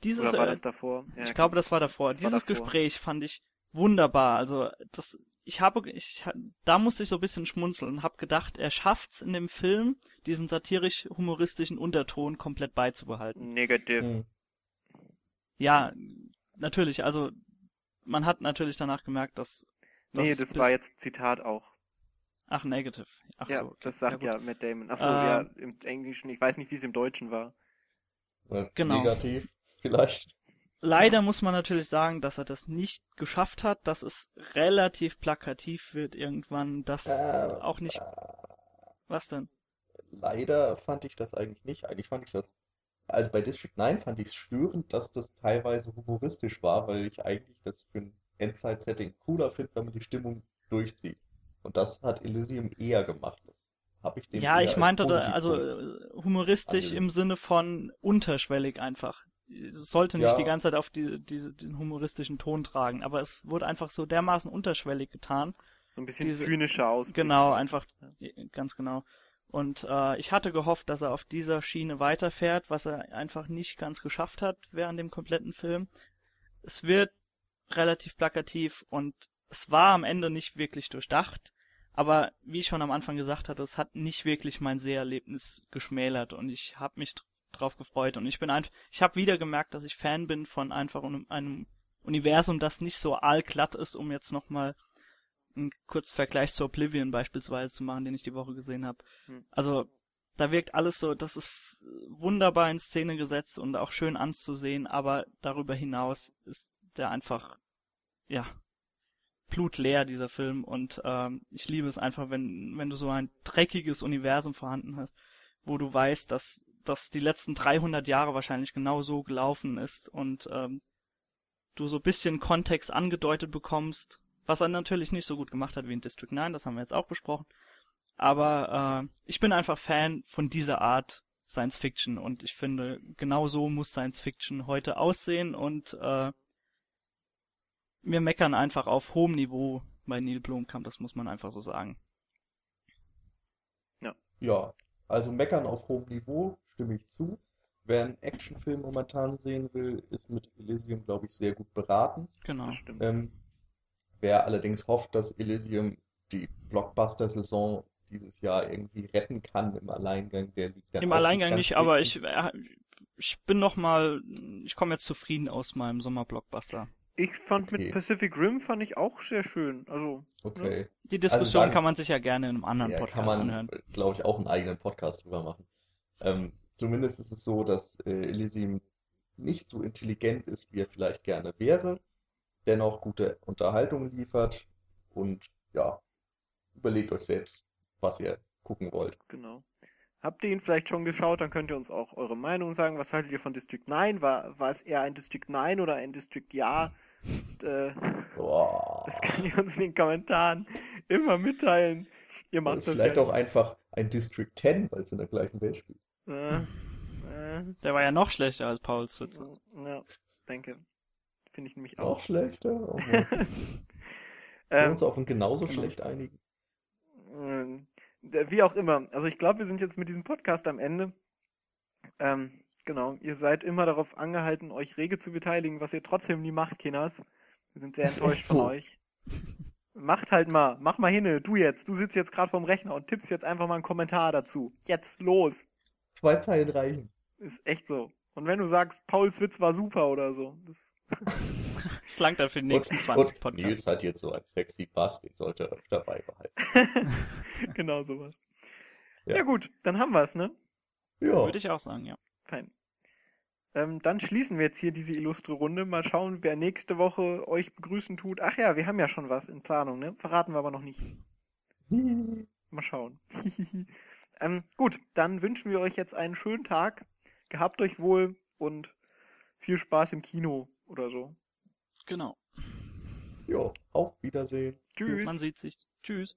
dieses, Oder war äh, das davor? Ja, ich glaube, das war davor. das war Dieses davor. Gespräch fand ich wunderbar. Also das, ich habe, ich, da musste ich so ein bisschen schmunzeln und habe gedacht, er schafft's in dem Film, diesen satirisch-humoristischen Unterton komplett beizubehalten. Negative. Hm. Ja, natürlich. Also man hat natürlich danach gemerkt, dass Nee, das war jetzt Zitat auch. ach negative. Ach ja, so, okay. das sagt gut. ja, Matt Damon. Achso, Äh, ja, im Englischen, ich weiß nicht, wie es im Deutschen war. Äh, Genau. Negativ, vielleicht. Leider muss man natürlich sagen, dass er das nicht geschafft hat, dass es relativ plakativ wird irgendwann, dass Äh, auch nicht. Was denn? Leider fand ich das eigentlich nicht. Eigentlich fand ich das, also bei District 9 fand ich es störend, dass das teilweise humoristisch war, weil ich eigentlich das für ein Endzeit-Setting cooler finde, wenn man die Stimmung durchzieht. Und das hat Elysium eher gemacht. Das habe ich dem Ja, ich meinte da, also humoristisch angesehen. im Sinne von unterschwellig einfach. Es sollte nicht Ja. die ganze Zeit auf die, diese, den humoristischen Ton tragen, aber es wurde einfach so dermaßen unterschwellig getan. So ein bisschen Diese- zynischer aus. Genau, einfach, ganz genau. Und äh, ich hatte gehofft, dass er auf dieser Schiene weiterfährt, was er einfach nicht ganz geschafft hat während dem kompletten Film. Es wird relativ plakativ und es war am Ende nicht wirklich durchdacht. Aber wie ich schon am Anfang gesagt hatte, es hat nicht wirklich mein Seherlebnis geschmälert und ich habe mich drauf gefreut und ich bin einfach, ich habe wieder gemerkt, dass ich Fan bin von einfach einem Universum, das nicht so allglatt ist, um jetzt nochmal einen kurzen Vergleich zu Oblivion beispielsweise zu machen, den ich die Woche gesehen habe. Hm. Also da wirkt alles so, das ist wunderbar in Szene gesetzt und auch schön anzusehen, aber darüber hinaus ist der einfach, ja, blutleer, dieser Film. Und ähm, ich liebe es einfach, wenn, wenn du so ein dreckiges Universum vorhanden hast, wo du weißt, dass, dass die letzten 300 Jahre wahrscheinlich genau so gelaufen ist und ähm, du so bisschen Kontext angedeutet bekommst, was er natürlich nicht so gut gemacht hat wie in District 9, das haben wir jetzt auch besprochen. Aber äh, ich bin einfach Fan von dieser Art Science Fiction und ich finde, genau so muss Science Fiction heute aussehen und äh, wir meckern einfach auf hohem Niveau bei Neil Blomkamp, das muss man einfach so sagen. Ja. Ja, also meckern auf hohem Niveau, stimme ich zu. Wer einen Actionfilm momentan sehen will, ist mit Elysium, glaube ich, sehr gut beraten. Genau. Das stimmt. Ähm, wer allerdings hofft, dass Elysium die Blockbuster-Saison dieses Jahr irgendwie retten kann im Alleingang, der liegt Im Alleingang nicht, aber ich, äh, ich bin noch mal, ich komme jetzt zufrieden aus meinem Sommer-Blockbuster. Ich fand okay. mit Pacific Rim fand ich auch sehr schön. Also, ne? okay. Ne? Die Diskussion also dann, kann man sich ja gerne in einem anderen ja, Podcast kann man, anhören. glaube ich, auch einen eigenen Podcast drüber machen. Ähm, zumindest ist es so, dass äh, Elysium nicht so intelligent ist, wie er vielleicht gerne wäre, dennoch gute Unterhaltung liefert und ja, überlegt euch selbst, was ihr gucken wollt. Genau. Habt ihr ihn vielleicht schon geschaut? Dann könnt ihr uns auch eure Meinung sagen. Was haltet ihr von District 9? War, war es eher ein District 9 oder ein District Ja? Und, äh, das könnt ihr uns in den Kommentaren immer mitteilen. Ihr macht das, das vielleicht ja auch einfach ein District 10, weil es in der gleichen Welt spielt. Äh, äh, der war ja noch schlechter als Paul Switzer. Ja, danke. Finde ich nämlich auch. Noch schlechter? Oh Können wir uns auf ein genauso genau. schlecht einigen? Ähm, wie auch immer. Also ich glaube, wir sind jetzt mit diesem Podcast am Ende. Ähm, genau, ihr seid immer darauf angehalten, euch rege zu beteiligen, was ihr trotzdem nie macht, Kinas. Wir sind sehr enttäuscht so. von euch. Macht halt mal, mach mal hin, du jetzt. Du sitzt jetzt gerade vorm Rechner und tippst jetzt einfach mal einen Kommentar dazu. Jetzt los. Zwei Zeilen reichen. Ist echt so. Und wenn du sagst, Pauls Witz war super oder so. Das das langt dann für die nächsten und, 20 Podcasts. Nils hat jetzt so ein sexy Bass, den sollte er dabei behalten. genau sowas. Ja. ja. gut, dann haben wir es, ne? Ja. Würde ich auch sagen, ja. Fein. Ähm, dann schließen wir jetzt hier diese illustre Runde. Mal schauen, wer nächste Woche euch begrüßen tut. Ach ja, wir haben ja schon was in Planung, ne? Verraten wir aber noch nicht. Mal schauen. ähm, gut, dann wünschen wir euch jetzt einen schönen Tag. Gehabt euch wohl und viel Spaß im Kino oder so. Genau. Jo, auf Wiedersehen. Tschüss. Man sieht sich. Tschüss.